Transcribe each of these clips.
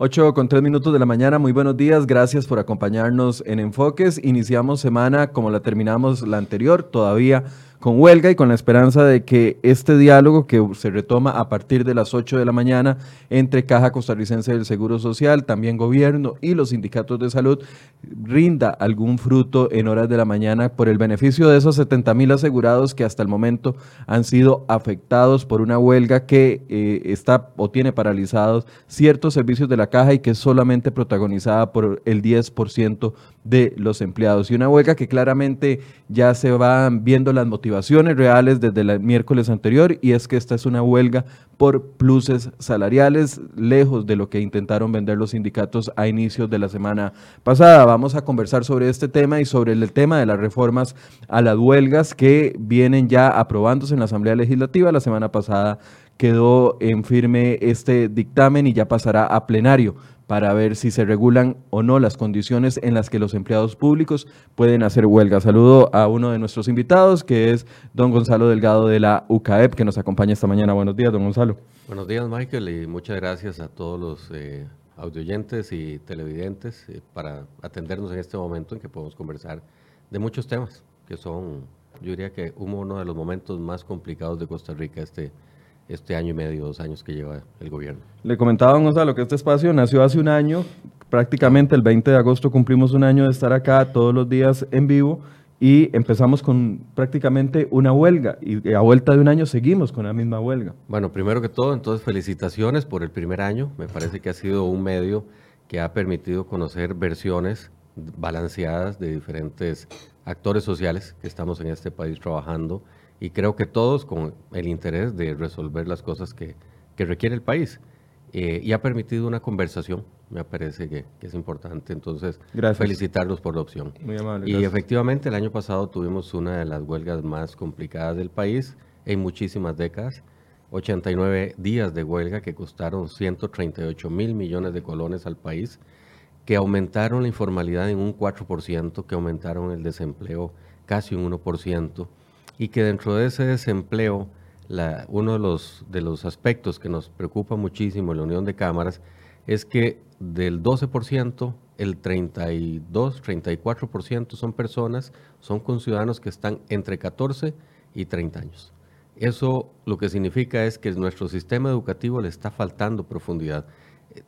8 con 3 minutos de la mañana, muy buenos días, gracias por acompañarnos en Enfoques. Iniciamos semana como la terminamos la anterior, todavía con huelga y con la esperanza de que este diálogo que se retoma a partir de las 8 de la mañana entre Caja Costarricense del Seguro Social, también gobierno y los sindicatos de salud rinda algún fruto en horas de la mañana por el beneficio de esos 70 mil asegurados que hasta el momento han sido afectados por una huelga que eh, está o tiene paralizados ciertos servicios de la caja y que es solamente protagonizada por el 10% de los empleados. Y una huelga que claramente ya se van viendo las motivaciones reales desde el miércoles anterior y es que esta es una huelga por pluses salariales, lejos de lo que intentaron vender los sindicatos a inicios de la semana pasada. Vamos a conversar sobre este tema y sobre el tema de las reformas a las huelgas que vienen ya aprobándose en la Asamblea Legislativa. La semana pasada quedó en firme este dictamen y ya pasará a plenario para ver si se regulan o no las condiciones en las que los empleados públicos pueden hacer huelga. Saludo a uno de nuestros invitados, que es don Gonzalo Delgado de la UCAEP, que nos acompaña esta mañana. Buenos días, don Gonzalo. Buenos días, Michael, y muchas gracias a todos los eh, audioyentes y televidentes eh, para atendernos en este momento en que podemos conversar de muchos temas, que son, yo diría que uno de los momentos más complicados de Costa Rica este este año y medio, dos años que lleva el gobierno. Le comentaba, Gonzalo, que este espacio nació hace un año, prácticamente el 20 de agosto cumplimos un año de estar acá todos los días en vivo y empezamos con prácticamente una huelga y a vuelta de un año seguimos con la misma huelga. Bueno, primero que todo, entonces felicitaciones por el primer año. Me parece que ha sido un medio que ha permitido conocer versiones balanceadas de diferentes actores sociales que estamos en este país trabajando y creo que todos con el interés de resolver las cosas que, que requiere el país. Eh, y ha permitido una conversación, me parece que, que es importante. Entonces, felicitarlos por la opción. Muy amable. Y efectivamente, el año pasado tuvimos una de las huelgas más complicadas del país en muchísimas décadas. 89 días de huelga que costaron 138 mil millones de colones al país, que aumentaron la informalidad en un 4%, que aumentaron el desempleo casi un 1%, y que dentro de ese desempleo, uno de los, de los aspectos que nos preocupa muchísimo en la Unión de Cámaras es que del 12%, el 32, 34% son personas, son conciudadanos que están entre 14 y 30 años. Eso lo que significa es que nuestro sistema educativo le está faltando profundidad.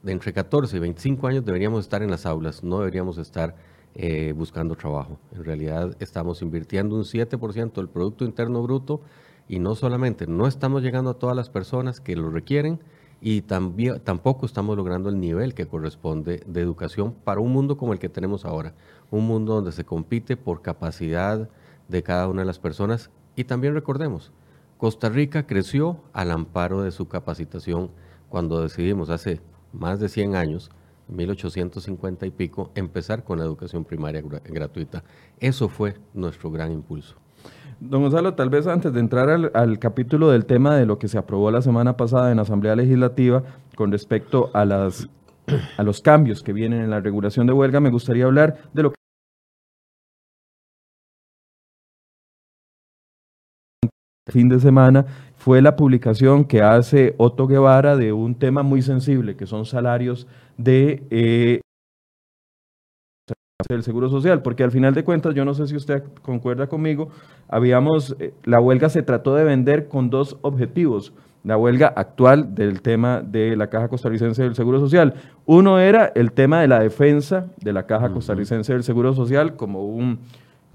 De entre 14 y 25 años deberíamos estar en las aulas, no deberíamos estar eh, buscando trabajo. En realidad estamos invirtiendo un 7% del Producto Interno Bruto y no solamente no estamos llegando a todas las personas que lo requieren y tampoco estamos logrando el nivel que corresponde de educación para un mundo como el que tenemos ahora, un mundo donde se compite por capacidad de cada una de las personas y también recordemos, Costa Rica creció al amparo de su capacitación cuando decidimos hace más de 100 años 1850 y pico, empezar con la educación primaria gratuita. Eso fue nuestro gran impulso. Don Gonzalo, tal vez antes de entrar al, capítulo del tema de lo que se aprobó la semana pasada en la Asamblea Legislativa con respecto a, las, a los cambios que vienen en la regulación de huelga, me gustaría hablar de lo que fin de semana fue la publicación que hace Otto Guevara de un tema muy sensible, que son salarios de eh, del Seguro Social, porque al final de cuentas, yo no sé si usted concuerda conmigo, habíamos, eh, la huelga se trató de vender con dos objetivos, la huelga actual del tema de la Caja Costarricense del Seguro Social. Uno era el tema de la defensa de la Caja Costarricense del Seguro Social como un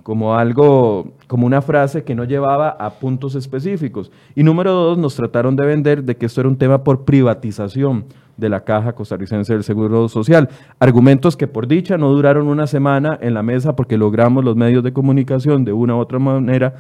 como algo, como una frase que no llevaba a puntos específicos. Y número dos, nos trataron de vender de que esto era un tema por privatización de la Caja Costarricense del Seguro Social. Argumentos que por dicha no duraron una semana en la mesa porque logramos los medios de comunicación de una u otra manera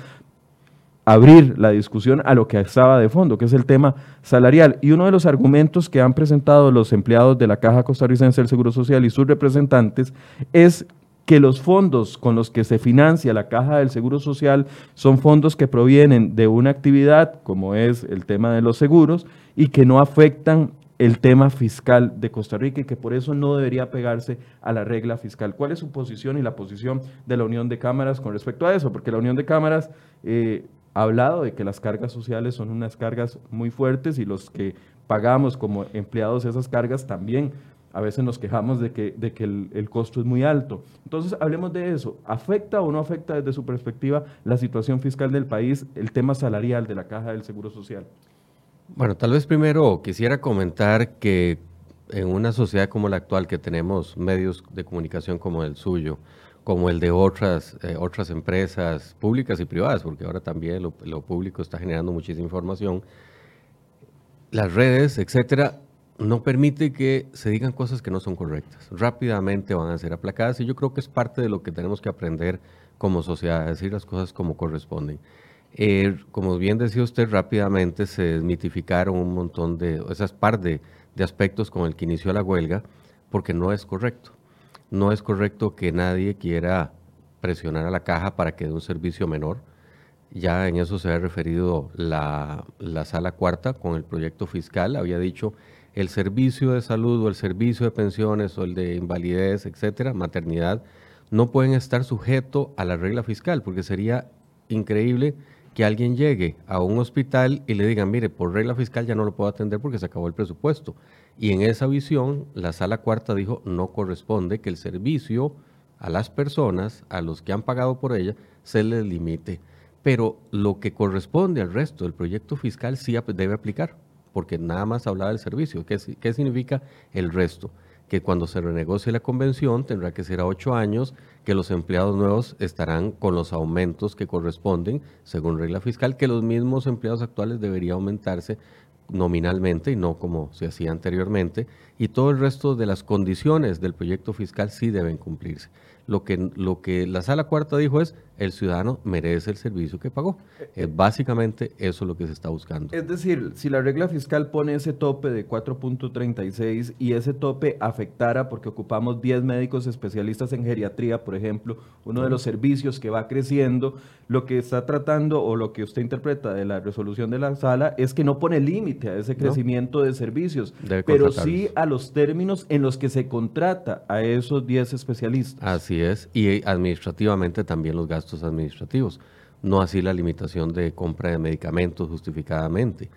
abrir la discusión a lo que estaba de fondo, que es el tema salarial. Y uno de los argumentos que han presentado los empleados de la Caja Costarricense del Seguro Social y sus representantes es que los fondos con los que se financia la caja del Seguro Social son fondos que provienen de una actividad como es el tema de los seguros y que no afectan el tema fiscal de Costa Rica y que por eso no debería pegarse a la regla fiscal. ¿Cuál es su posición y la posición de la Unión de Cámaras con respecto a eso? Porque la Unión de Cámaras eh, ha hablado de que las cargas sociales son unas cargas muy fuertes y los que pagamos como empleados esas cargas también a veces nos quejamos de que, de que el, costo es muy alto. Entonces, hablemos de eso. ¿Afecta o no afecta desde su perspectiva la situación fiscal del país, el tema salarial de la Caja del Seguro Social? Bueno, tal vez primero quisiera comentar que en una sociedad como la actual, que tenemos medios de comunicación como el suyo, como el de otras, eh, otras empresas públicas y privadas, porque ahora también lo, lo, público está generando muchísima información, las redes, etcétera, no permite que se digan cosas que no son correctas. Rápidamente van a ser aplacadas y yo creo que es parte de lo que tenemos que aprender como sociedad, decir las cosas como corresponden. Eh, como bien decía usted, rápidamente se desmitificaron un montón de, esas par de, aspectos con el que inició la huelga, porque no es correcto. No es correcto que nadie quiera presionar a la caja para que dé un servicio menor. Ya en eso se ha referido la, la sala cuarta con el proyecto fiscal. Había dicho el servicio de salud o el servicio de pensiones o el de invalidez, etcétera, maternidad, no pueden estar sujetos a la regla fiscal, porque sería increíble que alguien llegue a un hospital y le digan, mire, por regla fiscal ya no lo puedo atender porque se acabó el presupuesto. Y en esa visión, la sala cuarta dijo, no corresponde que el servicio a las personas, a los que han pagado por ella, se les limite. Pero lo que corresponde al resto del proyecto fiscal sí debe aplicar porque nada más hablaba del servicio. ¿Qué, ¿Qué, significa el resto? Que cuando se renegocie la convención tendrá que ser a ocho años, que los empleados nuevos estarán con los aumentos que corresponden según regla fiscal, que los mismos empleados actuales debería aumentarse nominalmente y no como se hacía anteriormente, y todo el resto de las condiciones del proyecto fiscal sí deben cumplirse lo que, lo que la sala cuarta dijo es, el ciudadano merece el servicio que pagó. Eh, básicamente eso es lo que se está buscando. Es decir, si la regla fiscal pone ese tope de 4.36 y ese tope afectara, porque ocupamos 10 médicos especialistas en geriatría, por ejemplo, uno de los servicios que va creciendo, lo que está tratando o lo que usted interpreta de la resolución de la sala es que no pone límite a ese crecimiento de servicios, pero sí a los términos en los que se contrata a esos 10 especialistas. Así es, y administrativamente también los gastos administrativos, no así la limitación de compra de medicamentos justificadamente,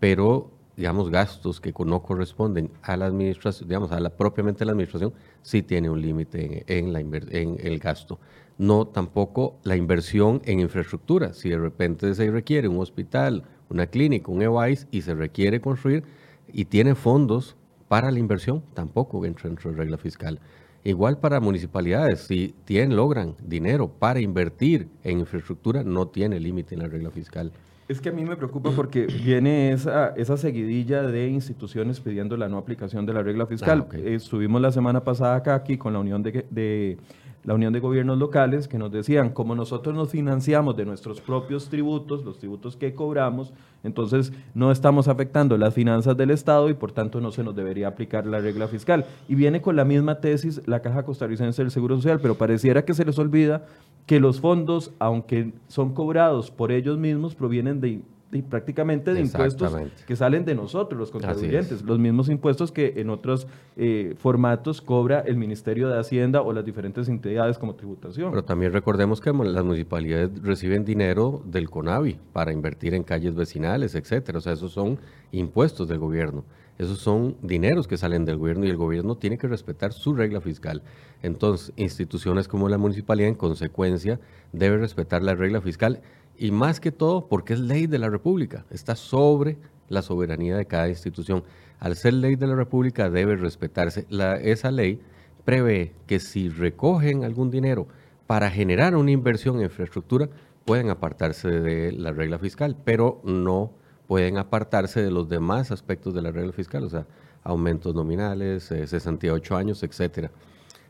pero digamos gastos que no corresponden a la administración, digamos a la propiamente la administración, sí tiene un límite en, la en el gasto. No tampoco la inversión en infraestructura. Si de repente se requiere un hospital, una clínica, un EWISE y se requiere construir y tiene fondos para la inversión, tampoco entra dentro de regla fiscal. Igual para municipalidades, si tienen, logran dinero para invertir en infraestructura, no tiene límite en la regla fiscal. Es que a mí me preocupa porque viene esa, esa seguidilla de instituciones pidiendo la no aplicación de la regla fiscal. Ah, Estuvimos la semana pasada acá aquí con la Unión de, de la Unión de Gobiernos Locales, que nos decían, como nosotros nos financiamos de nuestros propios tributos, los tributos que cobramos, entonces no estamos afectando las finanzas del Estado y por tanto no se nos debería aplicar la regla fiscal. Y viene con la misma tesis la Caja Costarricense del Seguro Social, pero pareciera que se les olvida que los fondos, aunque son cobrados por ellos mismos, provienen de y prácticamente de impuestos que salen de nosotros, los contribuyentes, los mismos impuestos que en otros eh, formatos cobra el Ministerio de Hacienda o las diferentes entidades como tributación. Pero también recordemos que las municipalidades reciben dinero del CONAVI para invertir en calles vecinales, etcétera. O sea, esos son impuestos del gobierno. Esos son dineros que salen del gobierno y el gobierno tiene que respetar su regla fiscal. Entonces, instituciones como la municipalidad, en consecuencia, debe respetar la regla fiscal y más que todo porque es ley de la República, está sobre la soberanía de cada institución. Al ser ley de la República debe respetarse. Esa ley prevé que si recogen algún dinero para generar una inversión en infraestructura, pueden apartarse de la regla fiscal, pero no pueden apartarse de los demás aspectos de la regla fiscal, o sea, aumentos nominales, 68 eh, años, etcétera.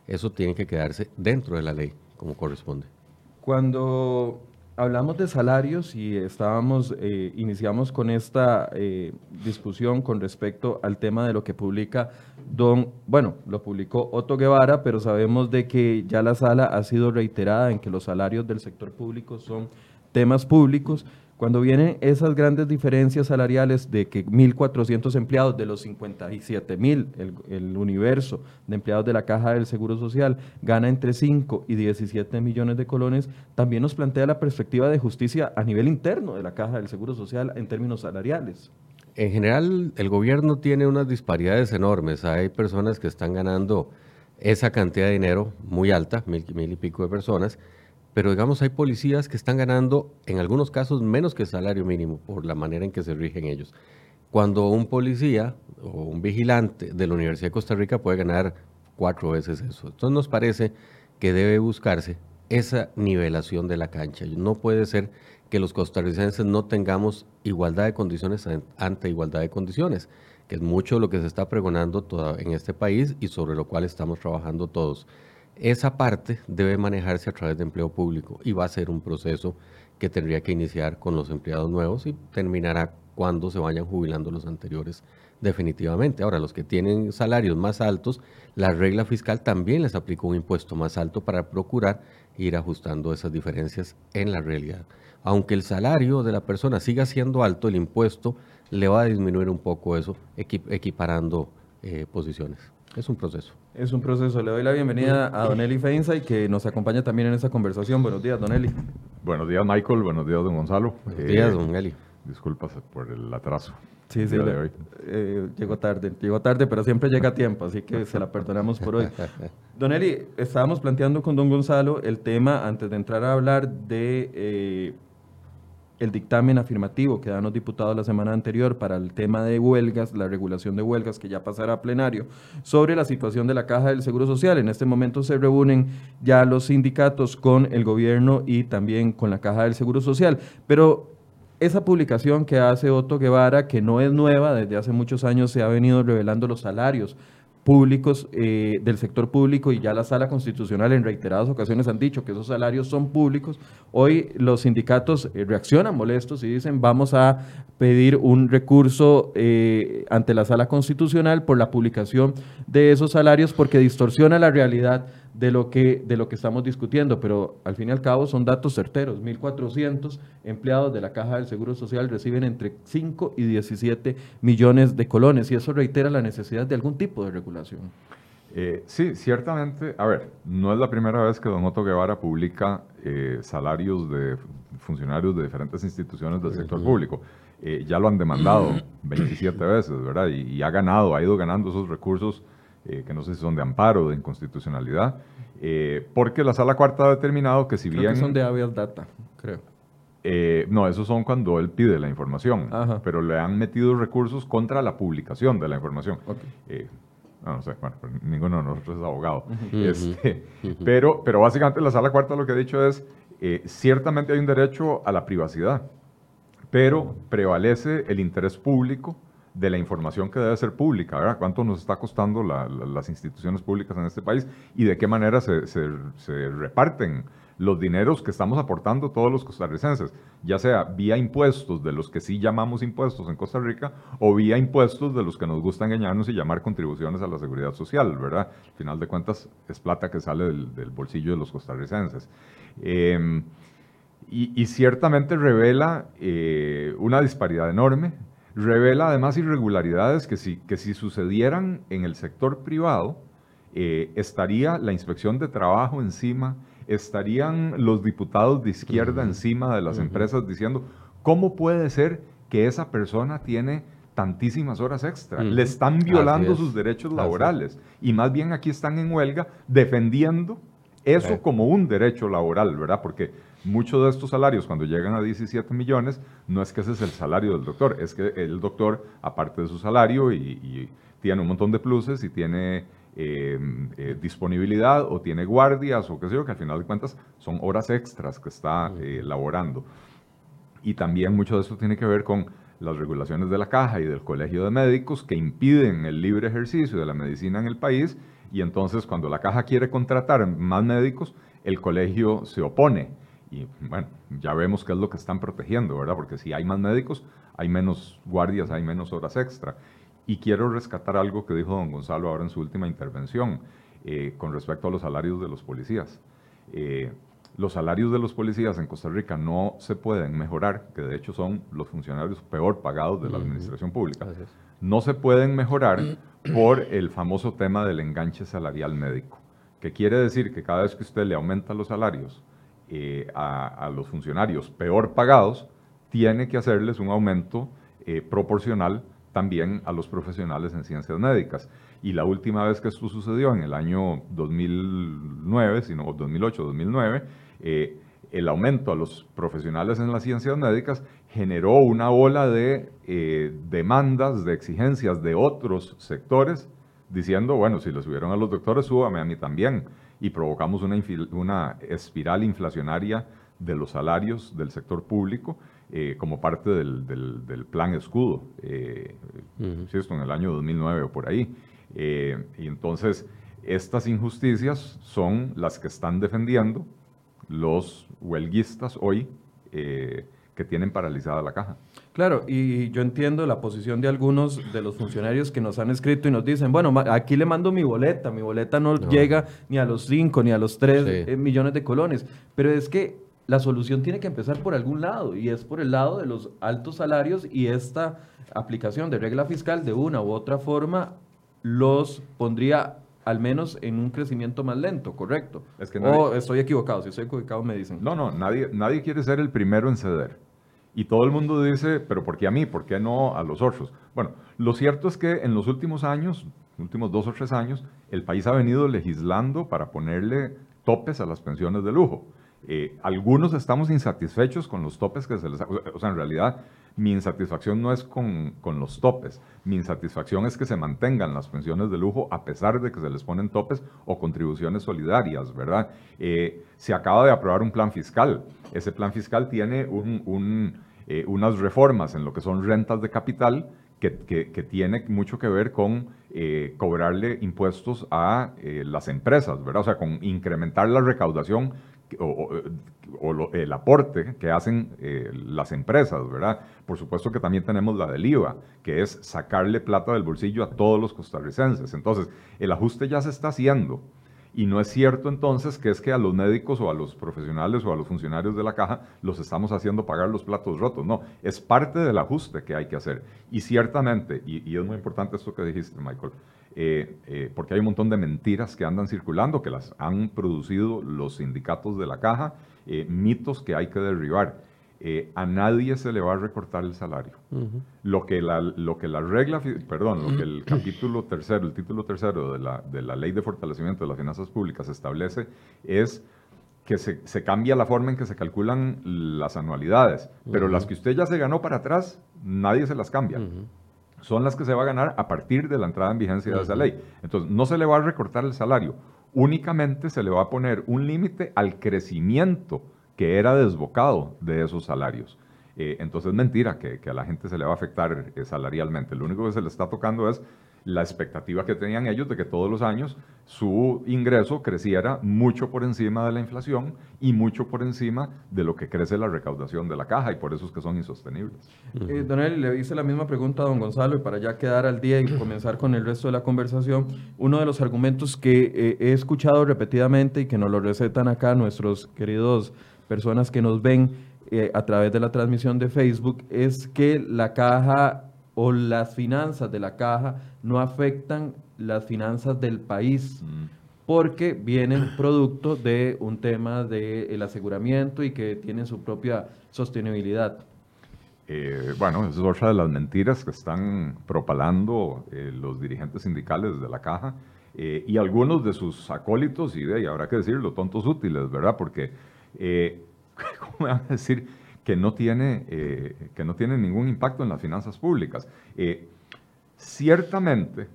Eso tiene que quedarse dentro de la ley, como corresponde. Cuando hablamos de salarios y estábamos, eh, iniciamos con esta eh, discusión con respecto al tema de lo que publica don, bueno, lo publicó Otto Guevara, pero sabemos de que ya la sala ha sido reiterada en que los salarios del sector público son temas públicos cuando vienen esas grandes diferencias salariales de que 1.400 empleados de los 57.000, el, el universo de empleados de la Caja del Seguro Social, gana entre 5 y 17 millones de colones, también nos plantea la perspectiva de justicia a nivel interno de la Caja del Seguro Social en términos salariales. en general, el gobierno tiene unas disparidades enormes. Hay personas que están ganando esa cantidad de dinero muy alta, mil, mil y pico de personas, pero digamos hay policías que están ganando en algunos casos menos que el salario mínimo por la manera en que se rigen ellos. Cuando un policía o un vigilante de la Universidad de Costa Rica puede ganar cuatro veces eso. Entonces nos parece que debe buscarse esa nivelación de la cancha. No puede ser que los costarricenses no tengamos igualdad de condiciones ante igualdad de condiciones, que es mucho lo que se está pregonando en este país y sobre lo cual estamos trabajando todos. Esa parte debe manejarse a través de empleo público y va a ser un proceso que tendría que iniciar con los empleados nuevos y terminará cuando se vayan jubilando los anteriores definitivamente. Ahora, los que tienen salarios más altos, la regla fiscal también les aplicó un impuesto más alto para procurar ir ajustando esas diferencias en la realidad aunque el salario de la persona siga siendo alto, el impuesto le va a disminuir un poco eso, equiparando eh, posiciones. Es un proceso. Es un proceso. Le doy la bienvenida a Don Eli Feinza y que nos acompaña también en esta conversación. Buenos días, Don Eli. Buenos días, Michael. Buenos días, Don Gonzalo. Buenos días, eh, Don Eli. Disculpas por el atraso. Sí, sí, eh, llegó tarde, llegó tarde, pero siempre llega a tiempo, así que se la perdonamos por hoy. Don Eli, estábamos planteando con Don Gonzalo el tema, antes de entrar a hablar de el dictamen afirmativo que dan los diputados la semana anterior para el tema de huelgas, la regulación de huelgas que ya pasará a plenario, sobre la situación de la caja del Seguro Social. En este momento se reúnen ya los sindicatos con el gobierno y también con la caja del Seguro Social. Pero esa publicación que hace Otto Guevara, que no es nueva, desde hace muchos años se ha venido revelando los salarios públicos eh, del sector público y ya la sala constitucional en reiteradas ocasiones han dicho que esos salarios son públicos. Hoy los sindicatos eh, reaccionan molestos y dicen vamos a pedir un recurso eh, ante la sala constitucional por la publicación de esos salarios porque distorsiona la realidad de lo, que, de lo que estamos discutiendo, pero al fin y al cabo son datos certeros. 1.400 empleados de la Caja del Seguro Social reciben entre 5 y 17 millones de colones y eso reitera la necesidad de algún tipo de regulación. Eh, sí, ciertamente, a ver, no es la primera vez que Don Otto Guevara publica eh, salarios de funcionarios de diferentes instituciones del sector público. Eh, ya lo han demandado 27 veces, ¿verdad? y, ha ganado, ha ido ganando esos recursos eh, que no sé si son de amparo, de inconstitucionalidad, eh, porque la sala cuarta ha determinado que si creo bien... Que son de habeas data, creo. Eh, no, esos son cuando él pide la información, pero le han metido recursos contra la publicación de la información. no, sé, bueno, ninguno de nosotros es abogado. Este, pero, pero básicamente la sala cuarta lo que ha dicho es, ciertamente hay un derecho a la privacidad, pero prevalece el interés público de la información que debe ser pública, ¿verdad? ¿Cuánto nos está costando las instituciones públicas en este país y de qué manera se, reparten los dineros que estamos aportando todos los costarricenses, ya sea vía impuestos de los que sí llamamos impuestos en Costa Rica o vía impuestos de los que nos gusta engañarnos y llamar contribuciones a la seguridad social, ¿verdad? Al final de cuentas es plata que sale del, bolsillo de los costarricenses. Em, y, ciertamente revela eh, una disparidad enorme Revela además irregularidades que si, que si sucedieran en el sector privado, eh, estaría la inspección de trabajo encima, estarían los diputados de izquierda encima de las empresas diciendo, ¿cómo puede ser que esa persona tiene tantísimas horas extra? Le están violando sus derechos laborales. y más bien aquí están en huelga defendiendo eso como un derecho laboral, ¿verdad? Porque muchos de estos salarios, cuando llegan a 17 millones, no es que ese es el salario del doctor, es que el doctor, aparte de su salario, y, tiene un montón de pluses y tiene eh, eh, disponibilidad o tiene guardias o qué sé yo, que al final de cuentas son horas extras que está eh, laborando. Y también mucho de esto tiene que ver con las regulaciones de la caja y del colegio de médicos que impiden el libre ejercicio de la medicina en el país y entonces cuando la caja quiere contratar más médicos, el colegio se opone. Y bueno, ya vemos qué es lo que están protegiendo, ¿verdad? Porque si hay más médicos, hay menos guardias, hay menos horas extra. Y quiero rescatar algo que dijo don Gonzalo ahora en su última intervención eh, con respecto a los salarios de los policías. Eh, los salarios de los policías en Costa Rica no se pueden mejorar, que de hecho son los funcionarios peor pagados de la administración pública. No se pueden mejorar por el famoso tema del enganche salarial médico, que quiere decir que cada vez que usted le aumenta los salarios eh, a, los funcionarios peor pagados, tiene que hacerles un aumento proporcional también a los profesionales en ciencias médicas. Y la última vez que esto sucedió, en el año 2009, sino 2008, 2009, eh, el aumento a los profesionales en las ciencias médicas generó una ola de eh, demandas, de exigencias de otros sectores, diciendo, bueno, si lo subieron a los doctores, súbame a mí también. Y provocamos una, una espiral inflacionaria de los salarios del sector público eh, como parte del, del, plan escudo, eh, en el año 2009 o por ahí. Eh, y entonces, estas injusticias son las que están defendiendo los huelguistas hoy eh, que tienen paralizada la caja. Claro, y yo entiendo la posición de algunos de los funcionarios que nos han escrito y nos dicen, bueno, aquí le mando mi boleta, mi boleta no, llega ni a los 5 ni a los 3 millones de colones, pero es que la solución tiene que empezar por algún lado y es por el lado de los altos salarios y esta aplicación de regla fiscal de una u otra forma los pondría al menos en un crecimiento más lento, ¿correcto? Es que o estoy equivocado, si estoy equivocado me dicen. No, no, nadie, nadie quiere ser el primero en ceder. Y todo el mundo dice, pero ¿por qué a mí? ¿Por qué no a los otros? Bueno, lo cierto es que en los últimos años, últimos dos o tres años, el país ha venido legislando para ponerle topes a las pensiones de lujo. Eh, algunos estamos insatisfechos con los topes que se les... O sea, en realidad mi insatisfacción no es con, los topes, mi insatisfacción es que se mantengan las pensiones de lujo a pesar de que se les ponen topes o contribuciones solidarias, ¿verdad? Eh, se acaba de aprobar un plan fiscal. Ese plan fiscal tiene eh, unas reformas en lo que son rentas de capital que, que, tiene mucho que ver con cobrarle impuestos a las empresas, ¿verdad? O sea, con incrementar la recaudación o, el aporte que hacen eh, las empresas, ¿verdad? Por supuesto que también tenemos la del IVA, que es sacarle plata del bolsillo a todos los costarricenses. Entonces, el ajuste ya se está haciendo. Y no es cierto entonces que es que a los médicos o a los profesionales o a los funcionarios de la caja los estamos haciendo pagar los platos rotos. No, es parte del ajuste que hay que hacer. Y ciertamente, y es muy importante esto que dijiste, Michael, eh, eh, porque hay un montón de mentiras que andan circulando, que las han producido los sindicatos de la caja, eh, mitos que hay que derribar. A nadie se le va a recortar el salario. lo, que la, lo que la regla, perdón, lo que el capítulo tercero, el título tercero de la, de la Ley de Fortalecimiento de las Finanzas Públicas establece es que se, se, cambia la forma en que se calculan las anualidades, pero las que usted ya se ganó para atrás, nadie se las cambia. Son las que se va a ganar a partir de la entrada en vigencia de esa ley. Entonces, no se le va a recortar el salario, únicamente se le va a poner un límite al crecimiento que era desbocado de esos salarios. Eh, entonces, mentira que, que, a la gente se le va a afectar eh, salarialmente. Lo único que se le está tocando es la expectativa que tenían ellos de que todos los años su ingreso creciera mucho por encima de la inflación y mucho por encima de lo que crece la recaudación de la caja y por eso es que son insostenibles. Eh, don Eli, le hice la misma pregunta a don Gonzalo y para ya quedar al día y comenzar con el resto de la conversación, uno de los argumentos que eh, he escuchado repetidamente y que nos lo recetan acá nuestros queridos personas que nos ven eh, a través de la transmisión de Facebook es que la caja o las finanzas de la caja no afectan las finanzas del país, mm. porque vienen producto de un tema del aseguramiento y que tienen su propia sostenibilidad. Eh, bueno, esa es otra de las mentiras que están propalando eh, los dirigentes sindicales de la caja eh, y algunos de sus acólitos, y, de, y habrá que decirlo, tontos útiles, ¿verdad? Porque, ¿cómo me van a decir? que no tiene, eh, que no tiene ningún impacto en las finanzas públicas. Eh, ciertamente,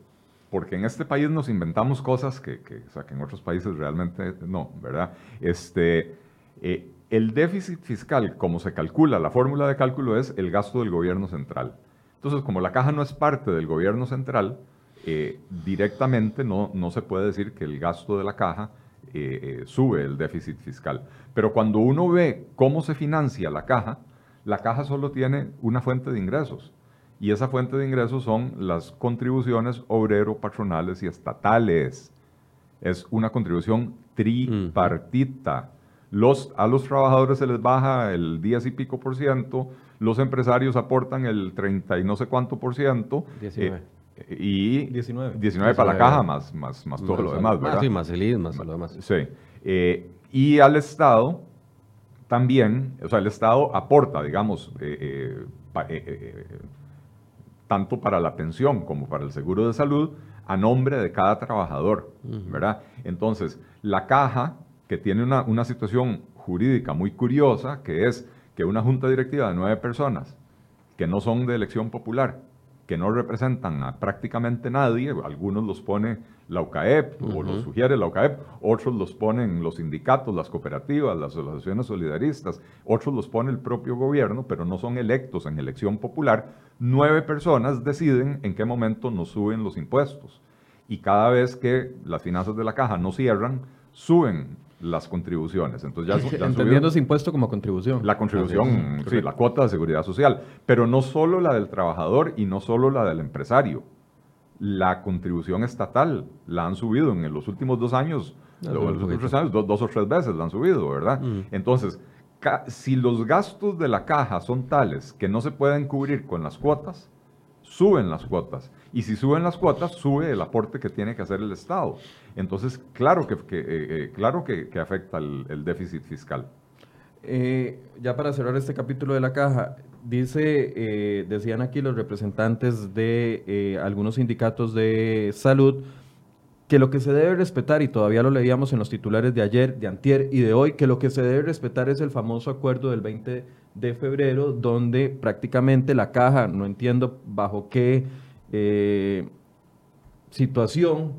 porque en este país nos inventamos cosas que, que, en otros países realmente no, ¿verdad? Este, eh, el déficit fiscal, como se calcula, la fórmula de cálculo es el gasto del gobierno central. Entonces, como la caja no es parte del gobierno central, directamente no, no se puede decir que el gasto de la caja eh, sube el déficit fiscal. Pero cuando uno ve cómo se financia la caja, la caja solo tiene una fuente de ingresos. Y esa fuente de ingresos son las contribuciones obrero, patronales y estatales. Es una contribución tripartita. A los trabajadores se les baja el 10 y pico por ciento, los empresarios aportan el 30 y no sé cuánto por ciento. 19 y 19. 19 para la caja más, más, más todo lo demás, ¿verdad? sí, más el IS, más lo demás. Sí. Eh, y al Estado también, o sea, el Estado aporta, digamos, eh, eh, tanto para la pensión como para el seguro de salud, a nombre de cada trabajador, ¿verdad? Entonces, la caja, que tiene una, una situación jurídica muy curiosa, que es que una junta directiva de nueve personas que no son de elección popular, que no representan a prácticamente nadie, algunos los pone la UCAEP o los sugiere la UCAEP, otros los ponen los sindicatos, las cooperativas, las asociaciones solidaristas, otros los pone el propio gobierno, pero no son electos en elección popular, nueve personas deciden en qué momento nos suben los impuestos. Y cada vez que las finanzas de la caja no cierran, suben las contribuciones. Entonces ya, Entendiendo ese impuesto como contribución. La contribución, sí, la cuota de seguridad social, pero no solo la del trabajador y no solo la del empresario. La contribución estatal la han subido en los últimos dos años, dos, o tres veces la han subido, ¿verdad? Mm. Entonces, si los gastos de la caja son tales que no se pueden cubrir con las cuotas, suben las cuotas. Y si suben las cuotas, sube el aporte que tiene que hacer el Estado. Entonces, claro que, eh, eh, claro que, afecta el, déficit fiscal. Eh, ya para cerrar este capítulo de la caja, dice, decían aquí los representantes de algunos sindicatos de salud, que lo que se debe respetar, y todavía lo leíamos en los titulares de ayer, de antier y de hoy, que lo que se debe respetar es el famoso acuerdo del 20 de febrero, donde prácticamente la caja, no entiendo bajo qué eh, situación,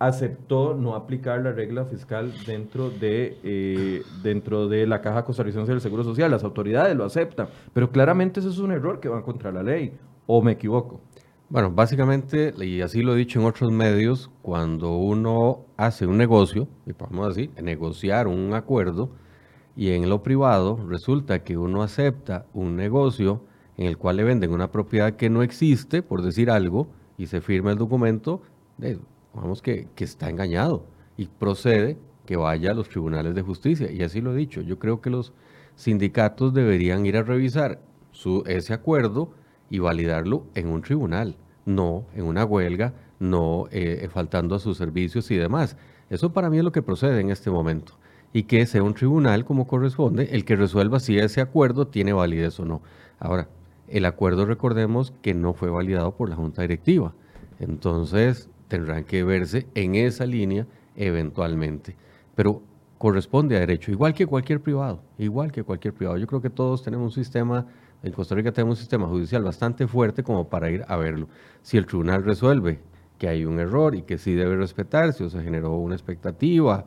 aceptó no aplicar la regla fiscal dentro de, eh, dentro de la Caja Costarricense del Seguro Social. Las autoridades lo aceptan, pero claramente eso es un error que va contra la ley, o me equivoco. Bueno, básicamente, y así lo he dicho en otros medios, cuando uno hace un negocio, y podemos así, negociar un acuerdo, y en lo privado resulta que uno acepta un negocio en el cual le venden una propiedad que no existe, por decir algo, y se firma el documento, vamos que, que está engañado y procede que vaya a los tribunales de justicia. Y así lo he dicho, yo creo que los sindicatos deberían ir a revisar su, ese acuerdo y validarlo en un tribunal, no en una huelga, no eh, faltando a sus servicios y demás. Eso para mí es lo que procede en este momento. Y que sea un tribunal como corresponde el que resuelva si ese acuerdo tiene validez o no. Ahora, el acuerdo recordemos que no fue validado por la Junta Directiva. Entonces tendrán que verse en esa línea eventualmente. Pero corresponde a derecho, igual que cualquier privado, igual que cualquier privado. Yo creo que todos tenemos un sistema en Costa Rica tenemos un sistema judicial bastante fuerte como para ir a verlo. Si el tribunal resuelve que hay un error y que sí debe respetarse o se generó una expectativa,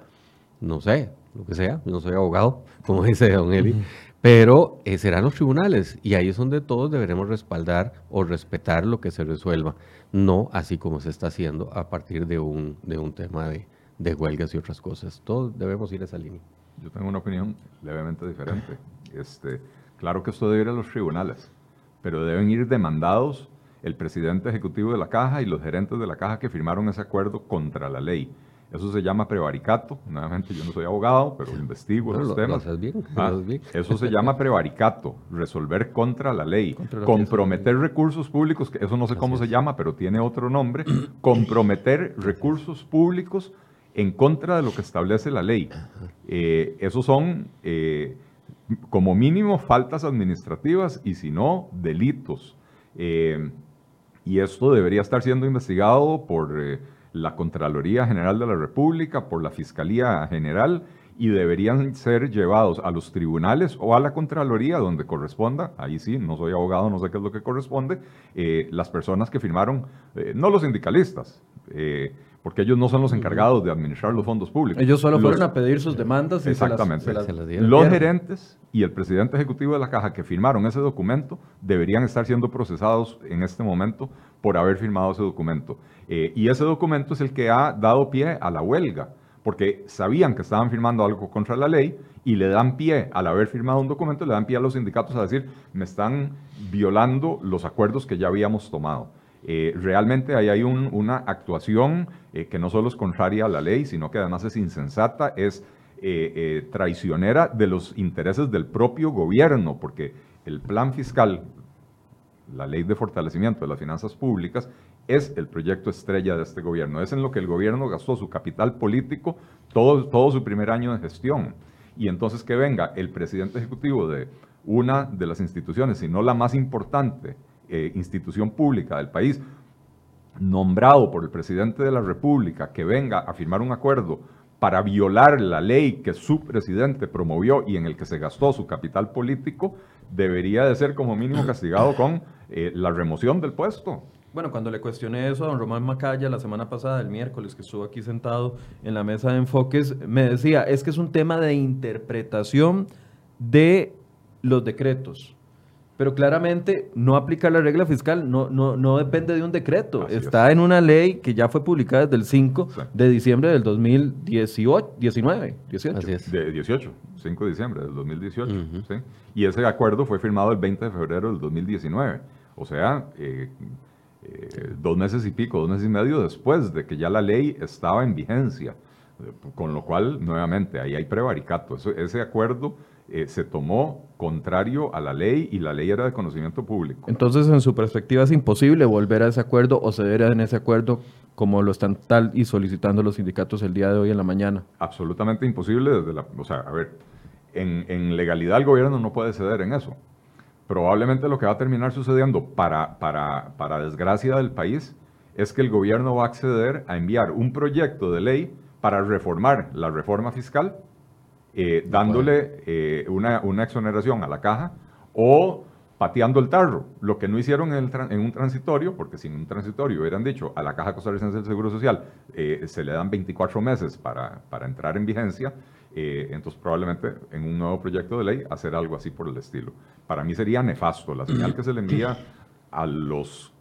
no sé, lo que sea, yo no soy abogado, como dice don Eli, pero eh, serán los tribunales y ahí es donde todos deberemos respaldar o respetar lo que se resuelva, no así como se está haciendo a partir de un, de un tema de, de huelgas y otras cosas. Todos debemos ir a esa línea. Yo tengo una opinión levemente diferente. Este, Claro que esto debe ir a los tribunales, pero deben ir demandados el presidente ejecutivo de la caja y los gerentes de la caja que firmaron ese acuerdo contra la ley. Eso se llama prevaricato. Nuevamente, yo no soy abogado, pero investigo esos temas. Ah, eso se llama prevaricato, resolver contra la ley. comprometer recursos públicos, que eso no sé cómo se llama, pero tiene otro nombre. comprometer recursos públicos en contra de lo que establece la ley. Eh, esos son eh, como mínimo faltas administrativas y si no, delitos. Eh, y esto debería estar siendo investigado por eh, la Contraloría General de la República, por la Fiscalía General y deberían ser llevados a los tribunales o a la Contraloría donde corresponda, ahí sí, no soy abogado, no sé qué es lo que corresponde, eh, las personas que firmaron, no los sindicalistas, porque ellos no son los encargados de administrar los fondos públicos. Ellos solo fueron a pedir sus demandas. Y exactamente. Se las, los gerentes y el presidente ejecutivo de la caja que firmaron ese documento deberían estar siendo procesados en este momento por haber firmado ese documento. Eh, y ese documento es el que ha dado pie a la huelga, porque sabían que estaban firmando algo contra la ley y le dan pie, al haber firmado un documento, le dan pie a los sindicatos a decir, me están violando los acuerdos que ya habíamos tomado. Eh, realmente ahí hay una actuación eh, que no solo es contraria a la ley, sino que además es insensata, es eh, traicionera de los intereses del propio gobierno, porque el plan fiscal, la ley de fortalecimiento de las finanzas públicas, es el proyecto estrella de este gobierno. Es en lo que el gobierno gastó su capital político todo, todo su primer año de gestión. Y entonces que venga el presidente ejecutivo de una de las instituciones, si no la más importante, eh, institución pública del país nombrado por el presidente de la República que venga a firmar un acuerdo para violar la ley que su presidente promovió y en el que se gastó su capital político, debería de ser como mínimo castigado con eh, la remoción del puesto. Bueno, cuando le cuestioné eso a don Román Macaya la semana pasada, el miércoles, que estuvo aquí sentado en la mesa de enfoques, me decía, es que es un tema de interpretación de los decretos. Pero claramente no aplica la regla fiscal, no, no, no depende de un decreto. Está en una ley que ya fue publicada desde el 5 de diciembre del 2018, 19, 18. Así es. De 18, 5 de diciembre del 2018. ¿sí? Y ese acuerdo fue firmado el 20 de febrero del 2019. O sea, eh, eh, dos meses y pico, dos meses y medio después de que ya la ley estaba en vigencia. Con lo cual, nuevamente, ahí hay prevaricato. ese acuerdo eh, se tomó contrario a la ley y la ley era de conocimiento público. Entonces, en su perspectiva, es imposible volver a ese acuerdo o ceder en ese acuerdo como lo están tal y solicitando los sindicatos el día de hoy en la mañana. Absolutamente imposible desde la... O sea, a ver, en, en legalidad el gobierno no puede ceder en eso. Probablemente lo que va a terminar sucediendo para, para, para desgracia del país es que el gobierno va a acceder a enviar un proyecto de ley para reformar la reforma fiscal eh, dándole eh, una, una, exoneración a la caja o pateando el tarro, lo que no hicieron en, en, un transitorio, porque sin un transitorio hubieran dicho a la Caja Costarricense del Seguro Social eh, se le dan 24 meses para, para entrar en vigencia, entonces probablemente en un nuevo proyecto de ley hacer algo así por el estilo. Para mí sería nefasto la señal que se le envía a los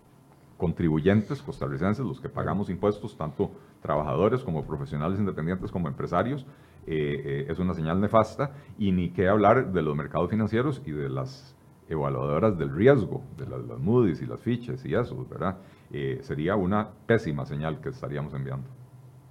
contribuyentes costarricenses, los que pagamos impuestos, tanto trabajadores como profesionales independientes como empresarios, eh, eh, es una señal nefasta y ni qué hablar de los mercados financieros y de las evaluadoras del riesgo, de las, Moody's y las fiches y eso, ¿verdad? Eh, sería una pésima señal que estaríamos enviando.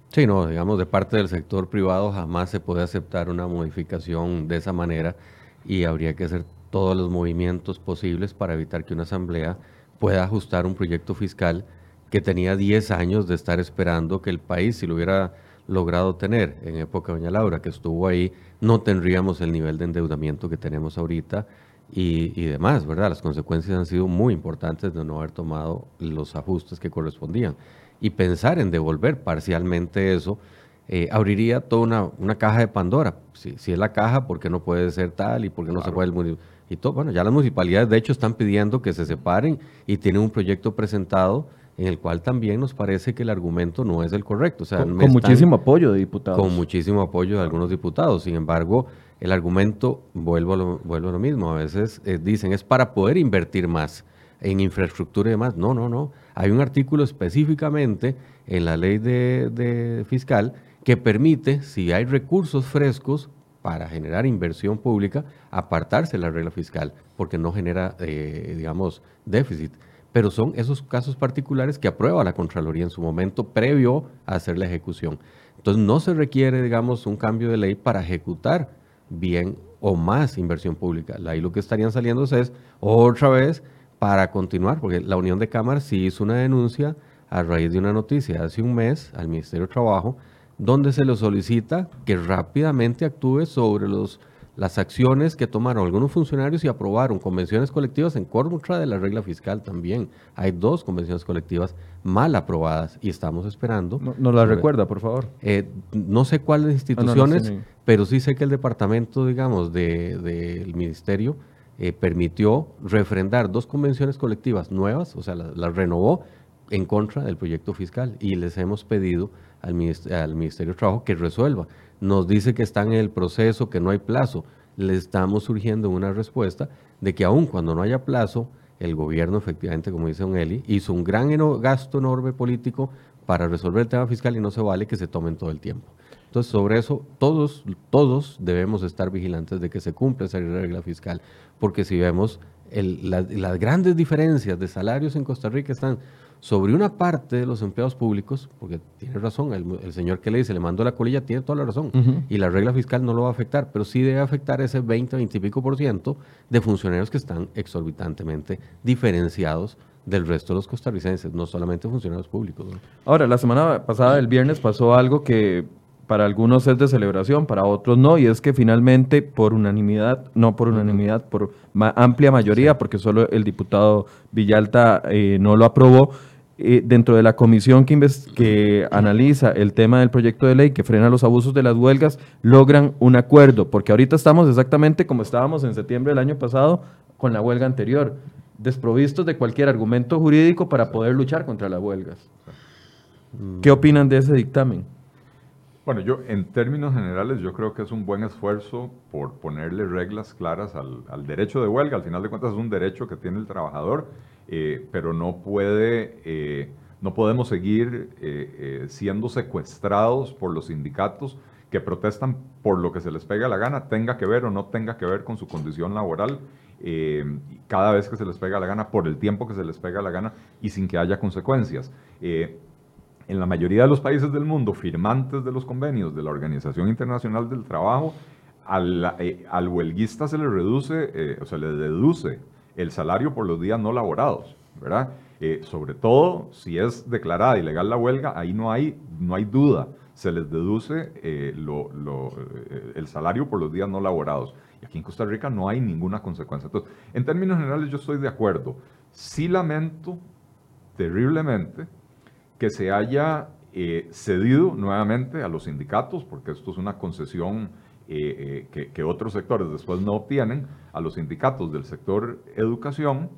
Sí, no, digamos, de parte del sector privado jamás se puede aceptar una modificación de esa manera y habría que hacer todos los movimientos posibles para evitar que una asamblea pueda ajustar un proyecto fiscal que tenía 10 años de estar esperando que el país, si lo hubiera logrado tener en época de Doña Laura, que estuvo ahí, no tendríamos el nivel de endeudamiento que tenemos ahorita y, y, demás, ¿verdad? Las consecuencias han sido muy importantes de no haber tomado los ajustes que correspondían. Y pensar en devolver parcialmente eso eh, abriría toda una, una, caja de Pandora. Si, si, es la caja, ¿por qué no puede ser tal y por qué no se puede el municipio? Y todo, bueno, ya las municipalidades de hecho están pidiendo que se separen y tienen un proyecto presentado en el cual también nos parece que el argumento no es el correcto. O sea, con, muchísimo apoyo de diputados. Con muchísimo apoyo de algunos diputados. Sin embargo, el argumento, vuelvo a lo, vuelvo a lo mismo, a veces eh, dicen es para poder invertir más en infraestructura y demás. No, no, no. Hay un artículo específicamente en la ley de, fiscal que permite, si hay recursos frescos para generar inversión pública, apartarse de la regla fiscal, porque no genera, eh, digamos, déficit pero son esos casos particulares que aprueba la Contraloría en su momento previo a hacer la ejecución. Entonces no se requiere, digamos, un cambio de ley para ejecutar bien o más inversión pública. Ahí lo que estarían saliendo es otra vez para continuar, porque la Unión de Cámaras sí hizo una denuncia a raíz de una noticia hace un mes al Ministerio de Trabajo, donde se le solicita que rápidamente actúe sobre los las acciones que tomaron algunos funcionarios y aprobaron convenciones colectivas en contra de la regla fiscal también. Hay dos convenciones colectivas mal aprobadas y estamos esperando. ¿No, ¿Nos la recuerda, por favor? Eh, no sé cuáles ah, instituciones, pero sí sé que el departamento, digamos, del de, ministerio eh, permitió refrendar dos convenciones colectivas nuevas, o sea, las renovó en contra del proyecto fiscal y les hemos pedido al, al Ministerio de Trabajo que resuelva nos dice que está en el proceso, que no hay plazo. Le estamos surgiendo una respuesta de que aun cuando no haya plazo, el gobierno efectivamente, como dice Don Eli, hizo un gran gasto enorme político para resolver el tema fiscal y no se vale que se tomen todo el tiempo. Entonces, sobre eso, todos, todos debemos estar vigilantes de que se cumpla esa regla fiscal, porque si vemos las grandes diferencias de salarios en Costa Rica están sobre una parte de los empleados públicos, porque tiene razón, el, señor que le dice, le mandó la colilla, tiene toda la razón, y la regla fiscal no lo va a afectar, pero sí debe afectar ese 20, 20 y pico por ciento de funcionarios que están exorbitantemente diferenciados del resto de los costarricenses, no solamente funcionarios públicos. Ahora, la semana pasada, el viernes, pasó algo que para algunos es de celebración, para otros no, y es que finalmente por unanimidad, no por unanimidad, por amplia mayoría, porque solo el diputado Villalta eh, no lo aprobó, eh, dentro de la comisión que, que analiza el tema del proyecto de ley que frena los abusos de las huelgas, logran un acuerdo, porque ahorita estamos exactamente como estábamos en septiembre del año pasado con la huelga anterior, desprovistos de cualquier argumento jurídico para poder luchar contra las huelgas. ¿Qué opinan de ese dictamen? Bueno, yo en términos generales yo creo que es un buen esfuerzo por ponerle reglas claras al, derecho de huelga. Al final de cuentas es un derecho que tiene el trabajador, eh, pero no puede, eh, no podemos seguir eh, siendo secuestrados por los sindicatos que protestan por lo que se les pega la gana, tenga que ver o no tenga que ver con su condición laboral, cada vez que se les pega la gana, por el tiempo que se les pega la gana y sin que haya consecuencias. En la mayoría de los países del mundo firmantes de los convenios de la Organización Internacional del Trabajo, al, eh, huelguista se le reduce, o se le deduce el salario por los días no laborados, ¿verdad? Eh, sobre todo si es declarada ilegal la huelga, ahí no hay, no hay duda, se les deduce el salario por los días no laborados. Y aquí en Costa Rica no hay ninguna consecuencia. Entonces, en términos generales yo estoy de acuerdo. Sí lamento terriblemente que se haya eh, cedido nuevamente a los sindicatos, porque esto es una concesión eh, que, otros sectores después no obtienen, a los sindicatos del sector educación,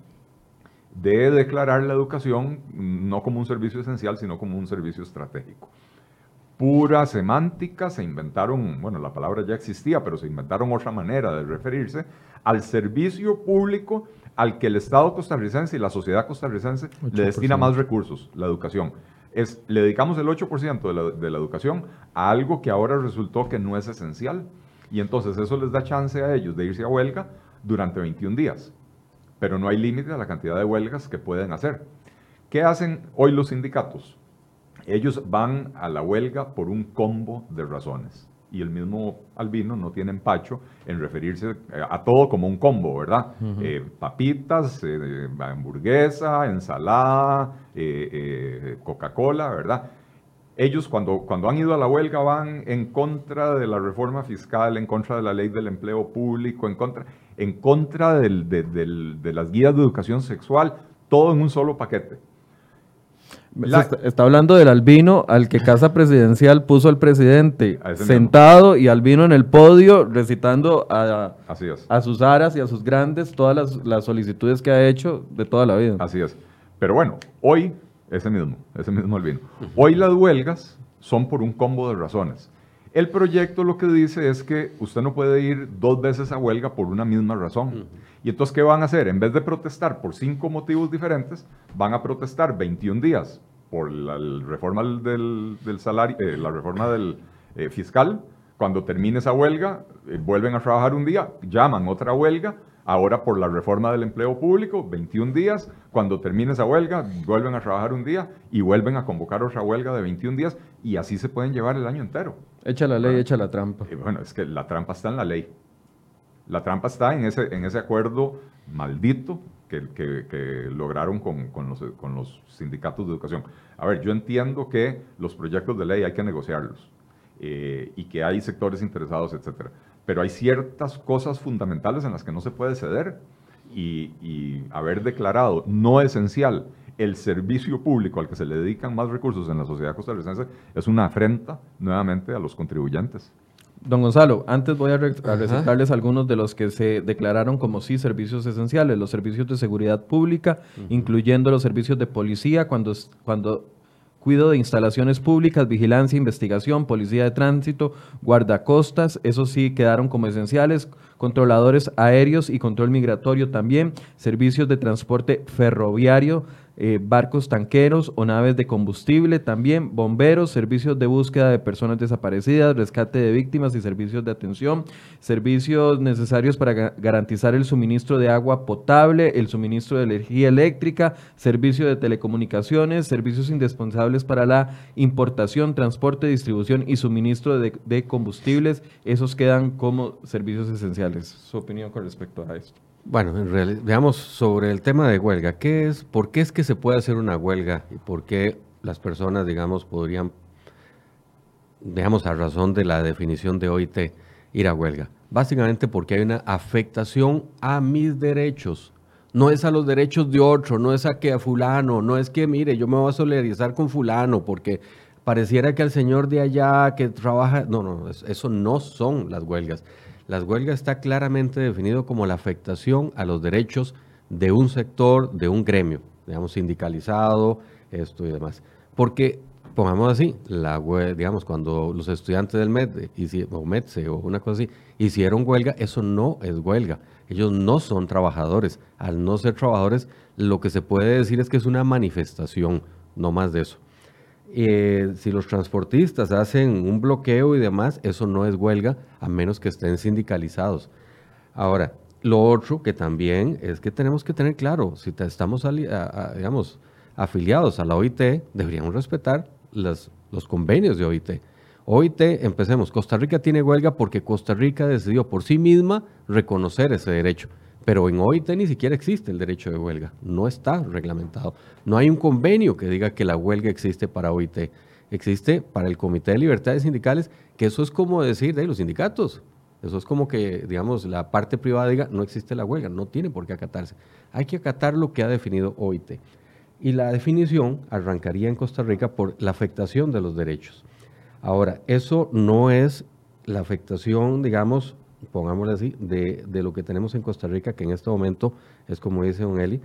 de declarar la educación no como un servicio esencial, sino como un servicio estratégico. Pura semántica, se inventaron, bueno, la palabra ya existía, pero se inventaron otra manera de referirse al servicio público al que el Estado costarricense y la sociedad costarricense le destina más recursos, la educación es, le dedicamos el 8% de la, de la educación a algo que ahora resultó que no es esencial. Y entonces eso les da chance a ellos de irse a huelga durante 21 días. Pero no hay límite a la cantidad de huelgas que pueden hacer. ¿Qué hacen hoy los sindicatos? Ellos van a la huelga por un combo de razones y el mismo Albino no tiene empacho en referirse eh, a todo como un combo, ¿verdad? Eh, papitas, eh, hamburguesa, ensalada, Coca-Cola, ¿verdad? Ellos cuando, cuando han ido a la huelga van en contra de la reforma fiscal, en contra de la ley del empleo público, en contra, en contra de las guías de educación sexual, todo en un solo paquete. Está, hablando del albino al que Casa Presidencial puso al presidente sentado y albino en el podio recitando a, a sus aras y a sus grandes todas las, solicitudes que ha hecho de toda la vida. Así es. Pero bueno, hoy, ese mismo, ese mismo albino. Hoy las huelgas son por un combo de razones. El proyecto lo que dice es que usted no puede ir dos veces a huelga por una misma razón. Y entonces, ¿qué van a hacer? En vez de protestar por cinco motivos diferentes, van a protestar 21 días por la reforma del, salario, eh, la reforma del eh, fiscal. Cuando termine esa huelga, eh, vuelven a trabajar un día, llaman otra huelga, ahora por la reforma del empleo público, 21 días. Cuando termine esa huelga, vuelven a trabajar un día y vuelven a convocar otra huelga de 21 días y así se pueden llevar el año entero. Echa la ley, echa la trampa. bueno, es que la trampa está en la ley. La trampa está en ese, en ese acuerdo maldito que, que, lograron con, con, los, con, los, sindicatos de educación. A ver, yo entiendo que los proyectos de ley hay que negociarlos eh, y que hay sectores interesados, etcétera. Pero hay ciertas cosas fundamentales en las que no se puede ceder y, y haber declarado no esencial el servicio público al que se le dedican más recursos en la sociedad costarricense es una afrenta nuevamente a los contribuyentes. Don Gonzalo, antes voy a, recitarles algunos de los que se declararon como sí servicios esenciales, los servicios de seguridad pública, incluyendo los servicios de policía cuando, cuando cuido de instalaciones públicas, vigilancia, investigación, policía de tránsito, guardacostas, esos sí quedaron como esenciales, controladores aéreos y control migratorio también, servicios de transporte ferroviario, eh, barcos tanqueros o naves de combustible, también bomberos, servicios de búsqueda de personas desaparecidas, rescate de víctimas y servicios de atención, servicios necesarios para garantizar el suministro de agua potable, el suministro de energía eléctrica, servicio de telecomunicaciones, servicios indispensables para la importación, transporte, distribución y suministro de, de combustibles, esos quedan como servicios esenciales. Su opinión con respecto a esto. Bueno, en realidad, veamos sobre el tema de huelga. ¿Qué es, ¿Por qué es que se puede hacer una huelga y por qué las personas, digamos, podrían digamos, a razón de la definición de OIT, ir a huelga? Básicamente porque hay una afectación a mis derechos. No es a los derechos de otro, no es a que a fulano, no es que, mire, yo me voy a solidarizar con fulano porque pareciera que al señor de allá que trabaja, no, no, eso no son las huelgas. Las huelgas está claramente definido como la afectación a los derechos de un sector, de un gremio, digamos, sindicalizado, esto y demás. Porque, pongamos así, la digamos, cuando los estudiantes del MED o MEDSE o una cosa así, hicieron huelga, eso no es huelga. Ellos no son trabajadores. Al no ser trabajadores, lo que se puede decir es que es una manifestación, no más de eso. Eh, si los transportistas hacen un bloqueo y demás, eso no es huelga, a menos que estén sindicalizados. Ahora, lo otro que también es que tenemos que tener claro, si estamos, digamos, afiliados a la OIT, deberíamos respetar los convenios de OIT. OIT, empecemos, Costa Rica tiene huelga porque Costa Rica decidió por sí misma reconocer ese derecho. Pero en OIT ni siquiera existe el derecho de huelga, no está reglamentado. No hay un convenio que diga que la huelga existe para OIT. Existe para el Comité de Libertades Sindicales, que eso es como decir de los sindicatos. Eso es como que, digamos, la parte privada diga, no existe la huelga, no tiene por qué acatarse. Hay que acatar lo que ha definido OIT. Y la definición arrancaría en Costa Rica por la afectación de los derechos. Ahora, eso no es la afectación, digamos, pongámosle así, de, lo que tenemos en Costa Rica, que en este momento es como dice don Eli,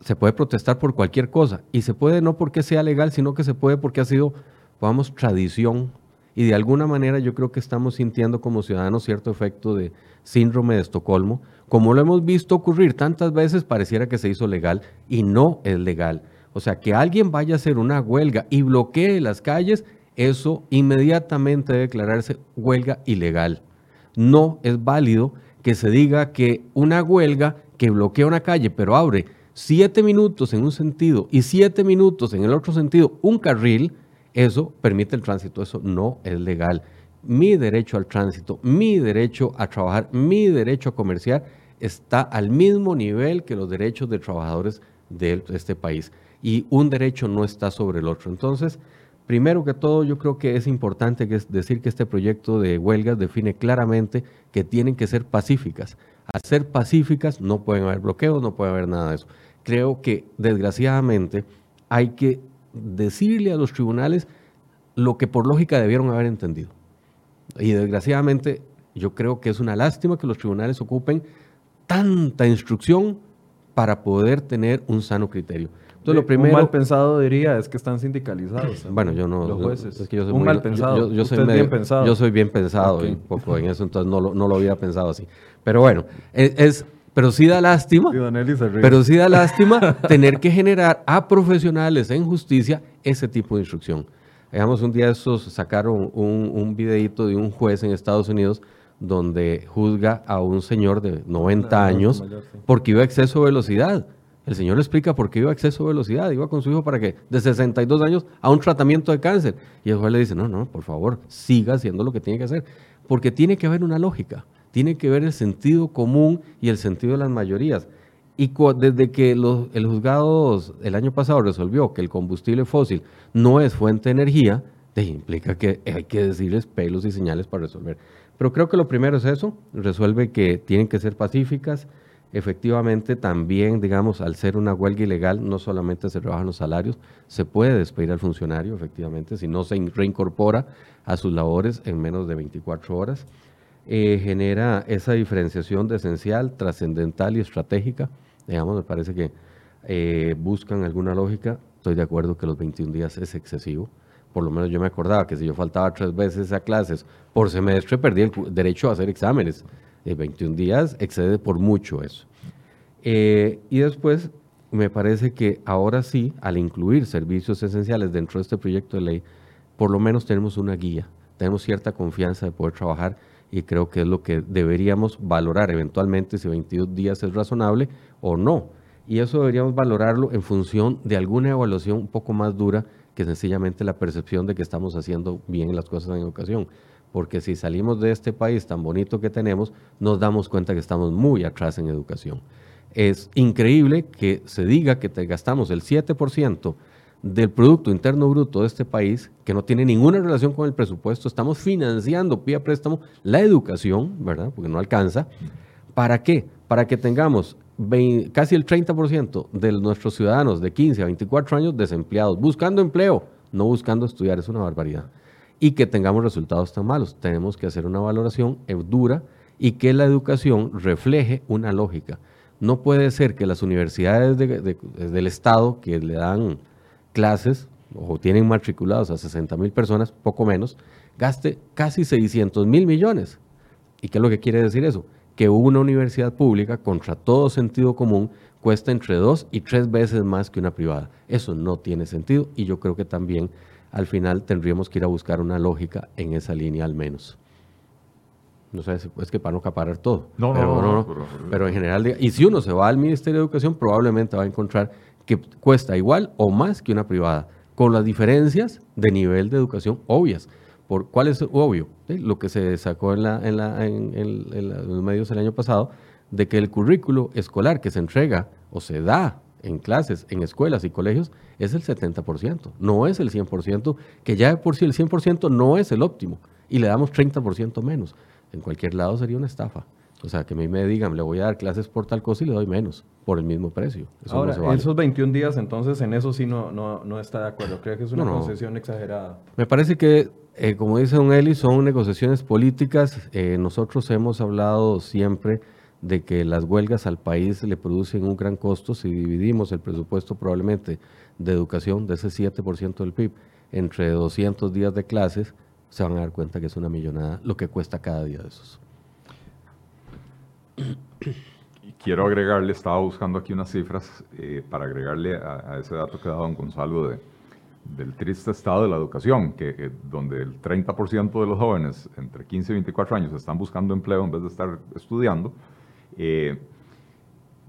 se puede protestar por cualquier cosa. Y se puede no porque sea legal, sino que se puede porque ha sido, pongamos, tradición. Y de alguna manera yo creo que estamos sintiendo como ciudadanos cierto efecto de síndrome de Estocolmo. Como lo hemos visto ocurrir tantas veces, pareciera que se hizo legal y no es legal. O sea, que alguien vaya a hacer una huelga y bloquee las calles, eso inmediatamente debe declararse huelga ilegal no es válido que se diga que una huelga que bloquea una calle pero abre siete minutos en un sentido y siete minutos en el otro sentido un carril, eso permite el tránsito, eso no es legal. Mi derecho al tránsito, mi derecho a trabajar, mi derecho a comerciar está al mismo nivel que los derechos de trabajadores de este país. Y un derecho no está sobre el otro. Entonces, Primero que todo, yo creo que es importante decir que este proyecto de huelgas define claramente que tienen que ser pacíficas. Al ser pacíficas no pueden haber bloqueos, no puede haber nada de eso. Creo que desgraciadamente hay que decirle a los tribunales lo que por lógica debieron haber entendido. Y desgraciadamente yo creo que es una lástima que los tribunales ocupen tanta instrucción para poder tener un sano criterio. Entonces, lo primero. Un mal pensado diría es que están sindicalizados. Bueno, yo no. Los jueces. Es que yo soy un mal pensado. Yo, soy bien pensado. Yo soy bien pensado y poco en eso, entonces no lo, no lo había pensado así. Pero bueno, es, pero sí da lástima. pero sí da lástima tener que generar a profesionales en justicia ese tipo de instrucción. Digamos, un día estos sacaron un, un videito de un juez en Estados Unidos donde juzga a un señor de 90 años porque iba a exceso de velocidad. El Señor le explica por qué iba a exceso de velocidad, iba con su hijo para que de 62 años a un tratamiento de cáncer. Y el juez le dice, no, no, por favor, siga haciendo lo que tiene que hacer, porque tiene que haber una lógica, tiene que haber el sentido común y el sentido de las mayorías. Y desde que el juzgado el año pasado resolvió que el combustible fósil no es fuente de energía, implica que hay que decirles pelos y señales para resolver. Pero creo que lo primero es eso, resuelve que tienen que ser pacíficas, efectivamente también, digamos, al ser una huelga ilegal, no solamente se rebajan los salarios, se puede despedir al funcionario, efectivamente, si no se reincorpora a sus labores en menos de 24 horas. Eh, genera esa diferenciación de esencial, trascendental y estratégica. Digamos, me parece que eh, buscan alguna lógica. Estoy de acuerdo que los 21 días es excesivo. Por lo menos yo me acordaba que si yo faltaba tres veces a clases por semestre, perdí el derecho a hacer exámenes. 21 días excede por mucho eso. Eh, y después, me parece que ahora sí, al incluir servicios esenciales dentro de este proyecto de ley, por lo menos tenemos una guía, tenemos cierta confianza de poder trabajar y creo que es lo que deberíamos valorar eventualmente si 22 días es razonable o no. Y eso deberíamos valorarlo en función de alguna evaluación un poco más dura que sencillamente la percepción de que estamos haciendo bien las cosas en educación porque si salimos de este país tan bonito que tenemos, nos damos cuenta que estamos muy atrás en educación. Es increíble que se diga que te gastamos el 7% del Producto Interno Bruto de este país, que no tiene ninguna relación con el presupuesto, estamos financiando vía préstamo la educación, ¿verdad? Porque no alcanza. ¿Para qué? Para que tengamos casi el 30% de nuestros ciudadanos de 15 a 24 años desempleados, buscando empleo, no buscando estudiar, es una barbaridad. Y que tengamos resultados tan malos. Tenemos que hacer una valoración dura y que la educación refleje una lógica. No puede ser que las universidades del Estado que le dan clases o tienen matriculados a 60 mil personas, poco menos, gaste casi 600 mil millones. ¿Y qué es lo que quiere decir eso? Que una universidad pública, contra todo sentido común, cuesta entre dos y tres veces más que una privada. Eso no tiene sentido y yo creo que también al final tendríamos que ir a buscar una lógica en esa línea al menos. No sé, es que para no acaparar todo. No, pero, no, no, pero, en general, y si uno se va al Ministerio de Educación, probablemente va a encontrar que cuesta igual o más que una privada, con las diferencias de nivel de educación obvias. ¿Por cuál es obvio? Lo que se sacó en, la, en, la, en, los medios el año pasado, de que el currículo escolar que se entrega o se da en clases, en escuelas y colegios, es el 70%, no es el 100%, que ya por sí el 100% no es el óptimo, y le damos 30% menos. En cualquier lado sería una estafa. O sea, que a mí me digan, le voy a dar clases por tal cosa y le doy menos, por el mismo precio. Ahora, esos 21 días, entonces, en eso sí no, no, no está de acuerdo. Creo que es una concesión exagerada. Me parece que, eh, como dice don Eli, son negociaciones políticas. Eh, nosotros hemos hablado siempre de que las huelgas al país le producen un gran costo. Si dividimos el presupuesto probablemente de educación de ese 7% del PIB entre 200 días de clases, se van a dar cuenta que es una millonada lo que cuesta cada día de esos. Y quiero agregarle, estaba buscando aquí unas cifras eh, para agregarle a, ese dato que dado don Gonzalo de, del triste estado de la educación, que, eh, donde el 30% de los jóvenes entre 15 y 24 años están buscando empleo en vez de estar estudiando. Eh,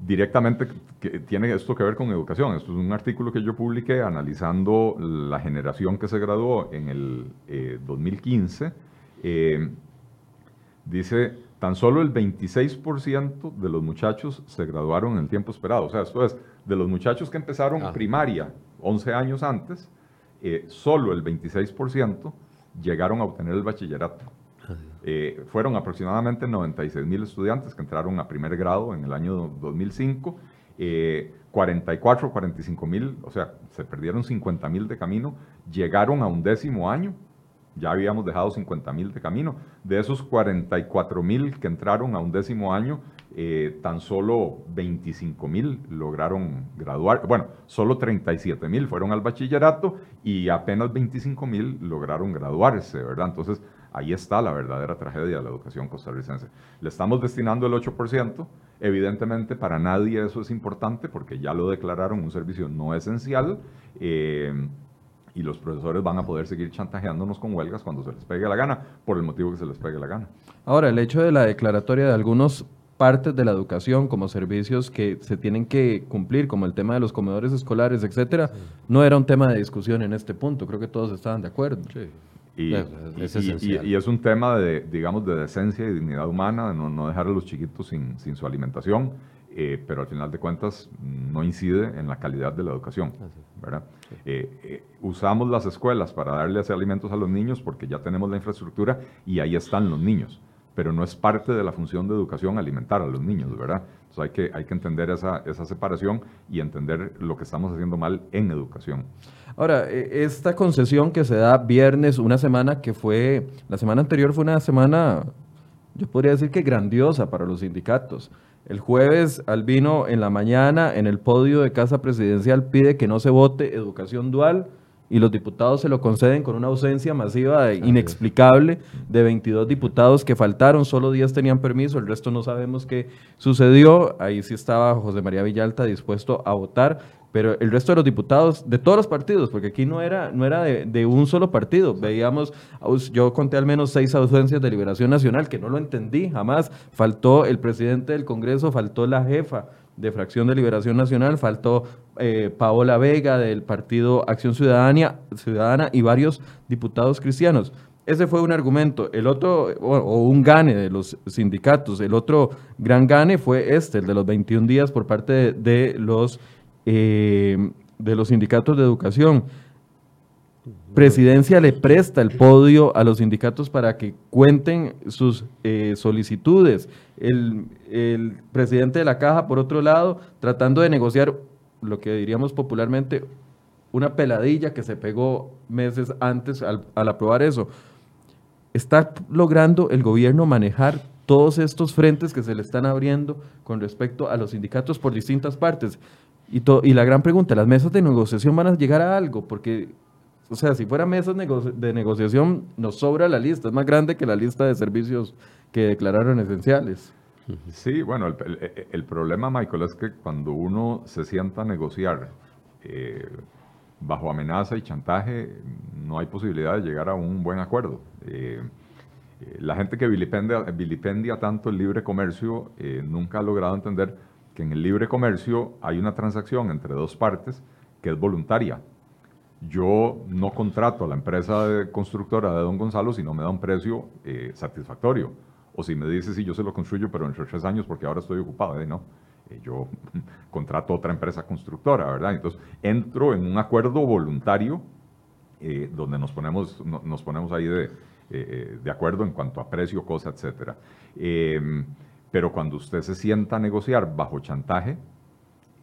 directamente que tiene esto que ver con educación. Esto es un artículo que yo publiqué analizando la generación que se graduó en el 2015. dice tan solo el 26% de los muchachos se graduaron en el tiempo esperado. O sea, esto es, de los muchachos que empezaron ah. primaria 11 años antes, eh, solo el 26% llegaron a obtener el bachillerato. Eh, fueron aproximadamente 96 mil estudiantes que entraron a primer grado en el año 2005. 44 45 mil, o sea, se perdieron 50 mil de camino, llegaron a un décimo año ya habíamos dejado 50 mil de camino. De esos 44 mil que entraron a un décimo año, eh, tan solo 25 mil lograron graduar. Bueno, solo 37 mil fueron al bachillerato y apenas 25 mil lograron graduarse, ¿verdad? Entonces, ahí está la verdadera tragedia de la educación costarricense. Le estamos destinando el 8%. Evidentemente, para nadie eso es importante porque ya lo declararon un servicio no esencial. Eh, y los profesores van a poder seguir chantajeándonos con huelgas cuando se les pegue la gana, por el motivo que se les pegue la gana. Ahora, el hecho de la declaratoria de algunos partes de la educación como servicios que se tienen que cumplir, como el tema de los comedores escolares, etcétera, no era un tema de discusión en este punto. Creo que todos estaban de acuerdo. Sí. Y, es y, es un tema de, digamos, de decencia y dignidad humana, de no, no dejar a los chiquitos sin, sin su alimentación. Eh, pero al final de cuentas no incide en la calidad de la educación. ¿verdad? Eh, eh, usamos las escuelas para darles alimentos a los niños porque ya tenemos la infraestructura y ahí están los niños, pero no es parte de la función de educación alimentar a los niños, ¿verdad? Entonces hay que, hay que entender esa, esa separación y entender lo que estamos haciendo mal en educación. Ahora, esta concesión que se da viernes, una semana que fue, la semana anterior fue una semana, yo podría decir que grandiosa para los sindicatos. El jueves, Albino, en la mañana, en el podio de Casa Presidencial, pide que no se vote educación dual y los diputados se lo conceden con una ausencia masiva e inexplicable de 22 diputados que faltaron, solo 10 tenían permiso, el resto no sabemos qué sucedió. Ahí sí estaba José María Villalta dispuesto a votar, pero el resto de los diputados de todos los partidos, porque aquí no era, no era de, un solo partido, veíamos, yo conté al menos seis ausencias de Liberación Nacional, que no lo entendí jamás, faltó el presidente del Congreso, faltó la jefa de Fracción de Liberación Nacional, faltó eh, Paola Vega del Partido Acción Ciudadana, Ciudadana y varios diputados cristianos. Ese fue un argumento. El otro, o, un gane de los sindicatos, el otro gran gane fue este, el de los 21 días por parte de los eh, de los sindicatos de educación. Presidencia le presta el podio a los sindicatos para que cuenten sus eh, solicitudes. El, presidente de la caja, por otro lado, tratando de negociar lo que diríamos popularmente una peladilla que se pegó meses antes al, aprobar eso. Está logrando el gobierno manejar todos estos frentes que se le están abriendo con respecto a los sindicatos por distintas partes. Y, y la gran pregunta, ¿las mesas de negociación van a llegar a algo? Porque o sea, si fuera mesas de negociación, nos sobra la lista. Es más grande que la lista de servicios que declararon esenciales. Sí, bueno, el, problema, Michael, es que cuando uno se sienta a negociar eh, bajo amenaza y chantaje, no hay posibilidad de llegar a un buen acuerdo. Eh, eh, la gente que vilipendia, vilipendia, tanto el libre comercio nunca ha logrado entender que en el libre comercio hay una transacción entre dos partes que es voluntaria yo no contrato a la empresa constructora de Don Gonzalo si no me da un precio eh, satisfactorio. O si me dice, sí, yo se lo construyo, pero entre tres años porque ahora estoy ocupado. ¿eh? No, eh, yo contrato otra empresa constructora, ¿verdad? Entonces, entro en un acuerdo voluntario donde nos ponemos, nos ponemos ahí de, de, acuerdo en cuanto a precio, cosa, etc. pero cuando usted se sienta a negociar bajo chantaje,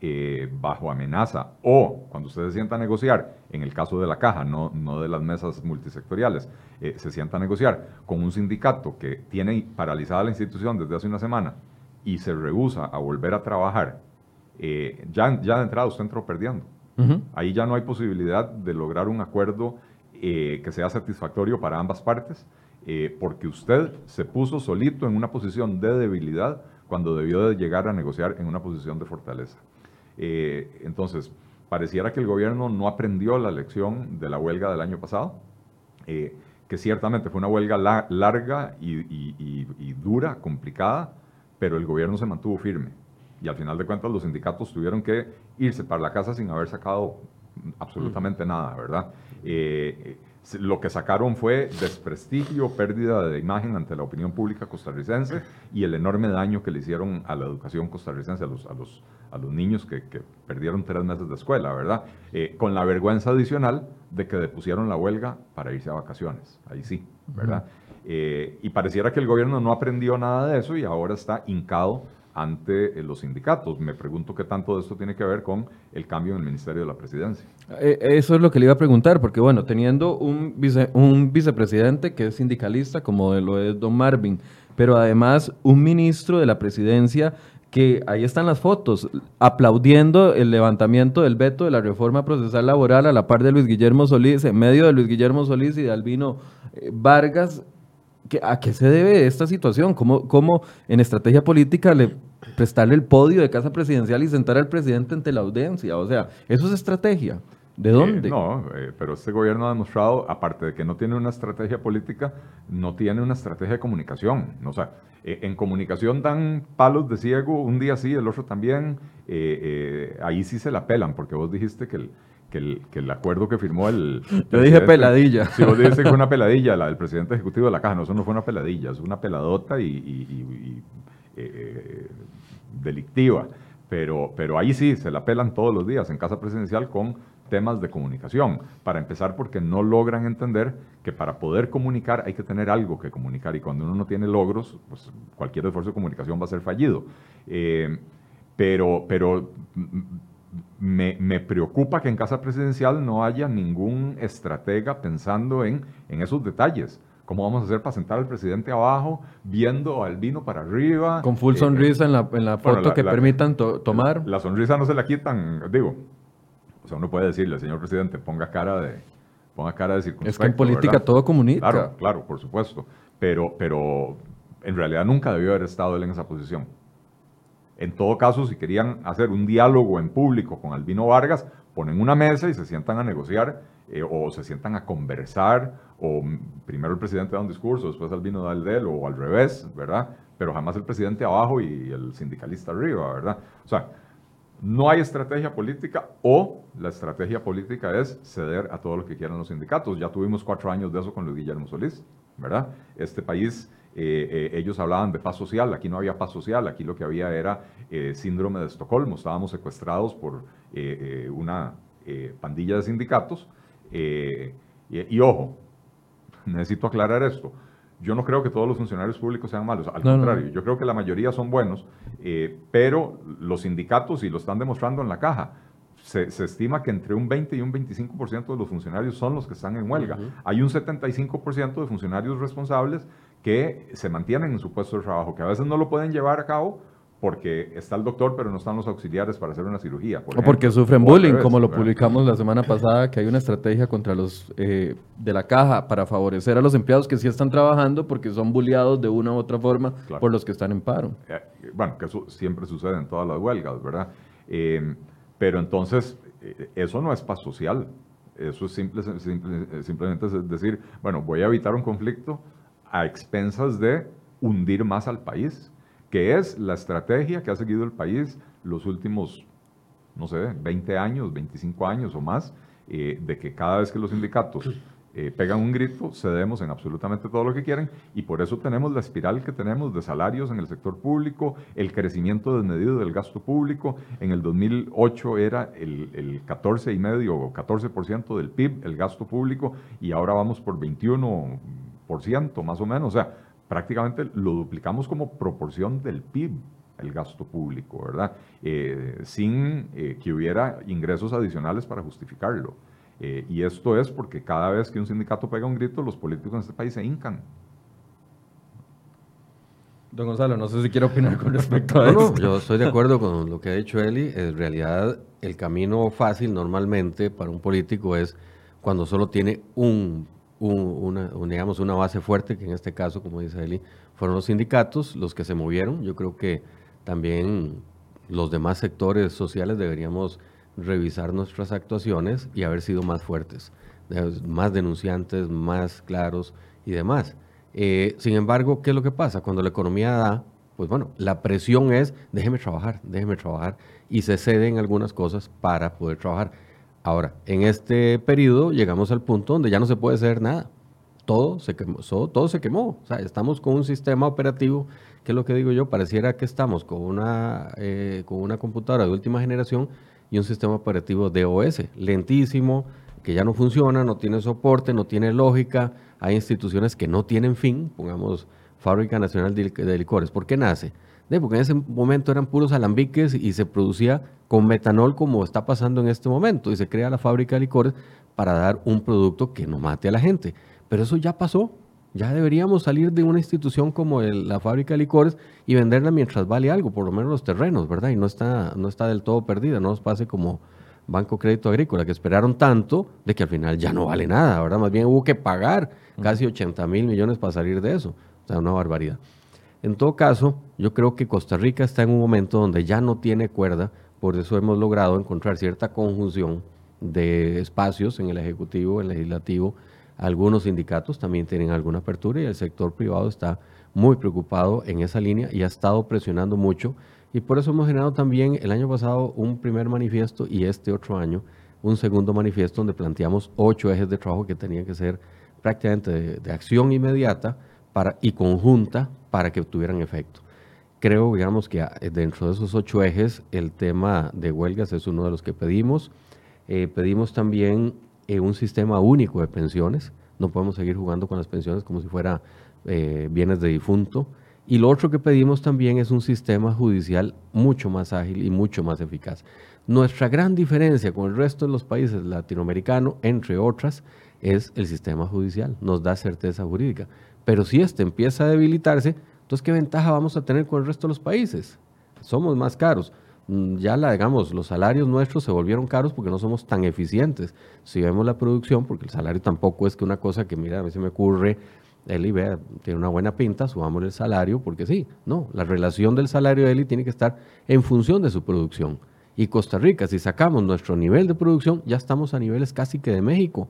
eh, bajo amenaza o cuando usted se sienta a negociar, en el caso de la caja, no, no de las mesas multisectoriales, eh, se sienta a negociar con un sindicato que tiene paralizada la institución desde hace una semana y se rehúsa a volver a trabajar, eh, ya, ya de entrada usted entró perdiendo. Ahí ya no hay posibilidad de lograr un acuerdo que sea satisfactorio para ambas partes, porque usted se puso solito en una posición de debilidad cuando debió de llegar a negociar en una posición de fortaleza. Eh, entonces, pareciera que el gobierno no aprendió la lección de la huelga del año pasado, eh, que ciertamente fue una huelga larga y, dura, complicada, pero el gobierno se mantuvo firme. Y al final de cuentas los sindicatos tuvieron que irse para la casa sin haber sacado absolutamente nada, ¿verdad? Eh, lo que sacaron fue desprestigio, pérdida de imagen ante la opinión pública costarricense y el enorme daño que le hicieron a la educación costarricense, a los, a los, a los niños que, perdieron tres meses de escuela, ¿verdad? Eh, con la vergüenza adicional de que depusieron la huelga para irse a vacaciones, ahí sí, ¿verdad? Eh, y pareciera que el gobierno no aprendió nada de eso y ahora está hincado ante eh, los sindicatos. Me pregunto qué tanto de esto tiene que ver con el cambio en el Ministerio de la Presidencia. Eh, eso es lo que le iba a preguntar, porque bueno, teniendo un, un vicepresidente que es sindicalista, como lo es don Marvin, pero además un ministro de la presidencia que ahí están las fotos, aplaudiendo el levantamiento del veto de la reforma procesal laboral a la par de Luis Guillermo Solís, en medio de Luis Guillermo Solís y de Albino eh, Vargas, ¿A qué se debe esta situación? ¿Cómo, ¿Cómo, en estrategia política le prestarle el podio de casa presidencial y sentar al presidente ante la audiencia? O sea, ¿eso es estrategia? ¿De eh, dónde? no, eh, pero este gobierno ha demostrado, aparte de que no tiene una estrategia política, no tiene una estrategia de comunicación. O sea, eh, en comunicación dan palos de ciego, un día sí, el otro también. ahí sí se la pelan, porque vos dijiste que el, que el, que el acuerdo que firmó el... Yo dije peladilla. Sí, vos dijiste que fue una peladilla, la del presidente ejecutivo de la caja. No, eso no fue una peladilla, es una peladota y, eh, delictiva. Pero, pero ahí sí, se la pelan todos los días en casa presidencial con temas de comunicación. Para empezar, porque no logran entender que para poder comunicar hay que tener algo que comunicar y cuando uno no tiene logros, pues cualquier esfuerzo de comunicación va a ser fallido. Eh, pero, pero me, preocupa que en Casa Presidencial no haya ningún estratega pensando en, en esos detalles. ¿Cómo vamos a hacer para sentar al presidente abajo, viendo al vino para arriba? Con full eh, sonrisa en la, en la foto que permitan tomar. La, sonrisa no se la quitan, digo. O sea, uno puede decirle, señor presidente, ponga cara de, ponga cara de Es que en política todo comunica. Claro, claro, por supuesto. Pero, pero en realidad nunca debió haber estado él en esa posición. En todo caso, si querían hacer un diálogo en público con Albino Vargas, ponen una mesa y se sientan a negociar eh, o se sientan a conversar, o primero el presidente da un discurso, después Albino da el de él, o al revés, ¿verdad? Pero jamás el presidente abajo y el sindicalista arriba, ¿verdad? O sea, no hay estrategia política o la estrategia política es ceder a todo lo que quieran los sindicatos. Ya tuvimos cuatro años de eso con Luis Guillermo Solís, ¿verdad? Este país eh, eh, ellos hablaban de paz social, aquí no había paz social, aquí lo que había era eh, síndrome de Estocolmo, estábamos secuestrados por una pandilla de sindicatos. Y, ojo, necesito aclarar esto. Yo no creo que todos los funcionarios públicos sean malos, al contrario, yo creo que la mayoría son buenos, pero los sindicatos, y lo están demostrando en la caja, se, estima que entre un 20 y un 25% de los funcionarios son los que están en huelga. Hay un 75% de funcionarios responsables que se mantienen en su puesto de trabajo, que a veces no lo pueden llevar a cabo porque está el doctor, pero no están los auxiliares para hacer una cirugía. o porque sufren bullying, como lo publicamos la semana pasada, que hay una estrategia contra los eh, de la caja para favorecer a los empleados que sí están trabajando porque son bulleados de una u otra forma por los que están en paro. Eh, bueno, que eso siempre sucede en todas las huelgas, ¿verdad? Eh, pero entonces, eso no es paz social. Eso es simple, simplemente decir, bueno, voy a evitar un conflicto a expensas de hundir más al país que es la estrategia que ha seguido el país los últimos, no sé, 20 años, 25 años o más, eh, de que cada vez que los sindicatos eh, pegan un grito, cedemos en absolutamente todo lo que quieren y por eso tenemos la espiral que tenemos de salarios en el sector público, el crecimiento desmedido del gasto público. En el 2008 era el, el 14,5 o 14% del PIB, el gasto público, y ahora vamos por 21% más o menos. O sea, prácticamente lo duplicamos como proporción del PIB, el gasto público, ¿verdad? Eh, sin eh, que hubiera ingresos adicionales para justificarlo. Eh, y esto es porque cada vez que un sindicato pega un grito, los políticos en este país se hincan. Don Gonzalo, no sé si quiere opinar con respecto a eso. No, yo estoy de acuerdo con lo que ha dicho Eli. En realidad, el camino fácil normalmente para un político es cuando solo tiene un una, base fuerte, que en este caso, como dice Eli, fueron los sindicatos los que se movieron. Yo creo que también los demás sectores sociales deberíamos revisar nuestras actuaciones y haber sido más fuertes, más denunciantes, más claros y demás. Eh, sin embargo, ¿qué es lo que pasa? Cuando la economía da, pues bueno, la presión es déjeme trabajar, déjeme trabajar y se ceden algunas cosas para poder trabajar. Ahora, en este periodo llegamos al punto donde ya no se puede hacer nada. Todo se quemó. Todo, se quemó. O sea, estamos con un sistema operativo, que es lo que digo yo, pareciera que estamos con una, eh, con una computadora de última generación y un sistema operativo DOS, lentísimo, que ya no funciona, no tiene soporte, no tiene lógica. Hay instituciones que no tienen fin, pongamos Fábrica Nacional de Licores. ¿Por qué nace? Porque en ese momento eran puros alambiques y se producía con metanol como está pasando en este momento y se crea la fábrica de licores para dar un producto que no mate a la gente. Pero eso ya pasó. Ya deberíamos salir de una institución como la fábrica de licores y venderla mientras vale algo, por lo menos los terrenos, ¿verdad? Y no está, no está del todo perdida, no nos pase como Banco Crédito Agrícola, que esperaron tanto de que al final ya no vale nada, ¿verdad? Más bien hubo que pagar casi 80 mil millones para salir de eso. O sea, una barbaridad. En todo caso, yo creo que Costa Rica está en un momento donde ya no tiene cuerda, por eso hemos logrado encontrar cierta conjunción de espacios en el Ejecutivo, en el Legislativo. Algunos sindicatos también tienen alguna apertura y el sector privado está muy preocupado en esa línea y ha estado presionando mucho. Y por eso hemos generado también el año pasado un primer manifiesto y este otro año un segundo manifiesto donde planteamos ocho ejes de trabajo que tenían que ser prácticamente de, de acción inmediata para, y conjunta para que tuvieran efecto. Creo, digamos, que ah, dentro de esos ocho ejes, el tema de huelgas es uno de los que pedimos. Eh, pedimos también eh, un sistema único de pensiones. No podemos seguir jugando con las pensiones como si fuera eh, bienes de difunto. Y lo otro que pedimos también es un sistema judicial mucho más ágil y mucho más eficaz. Nuestra gran diferencia con el resto de los países latinoamericanos, entre otras, es el sistema judicial. Nos da certeza jurídica. Pero si este empieza a debilitarse, entonces ¿qué ventaja vamos a tener con el resto de los países? Somos más caros. Mm, ya la, digamos, los salarios nuestros se volvieron caros porque no somos tan eficientes. Si vemos la producción, porque el salario tampoco es que una cosa que, mira, a veces me ocurre, Eli vea, tiene una buena pinta, subamos el salario, porque sí, no, la relación del salario de Eli tiene que estar en función de su producción. Y Costa Rica, si sacamos nuestro nivel de producción, ya estamos a niveles casi que de México.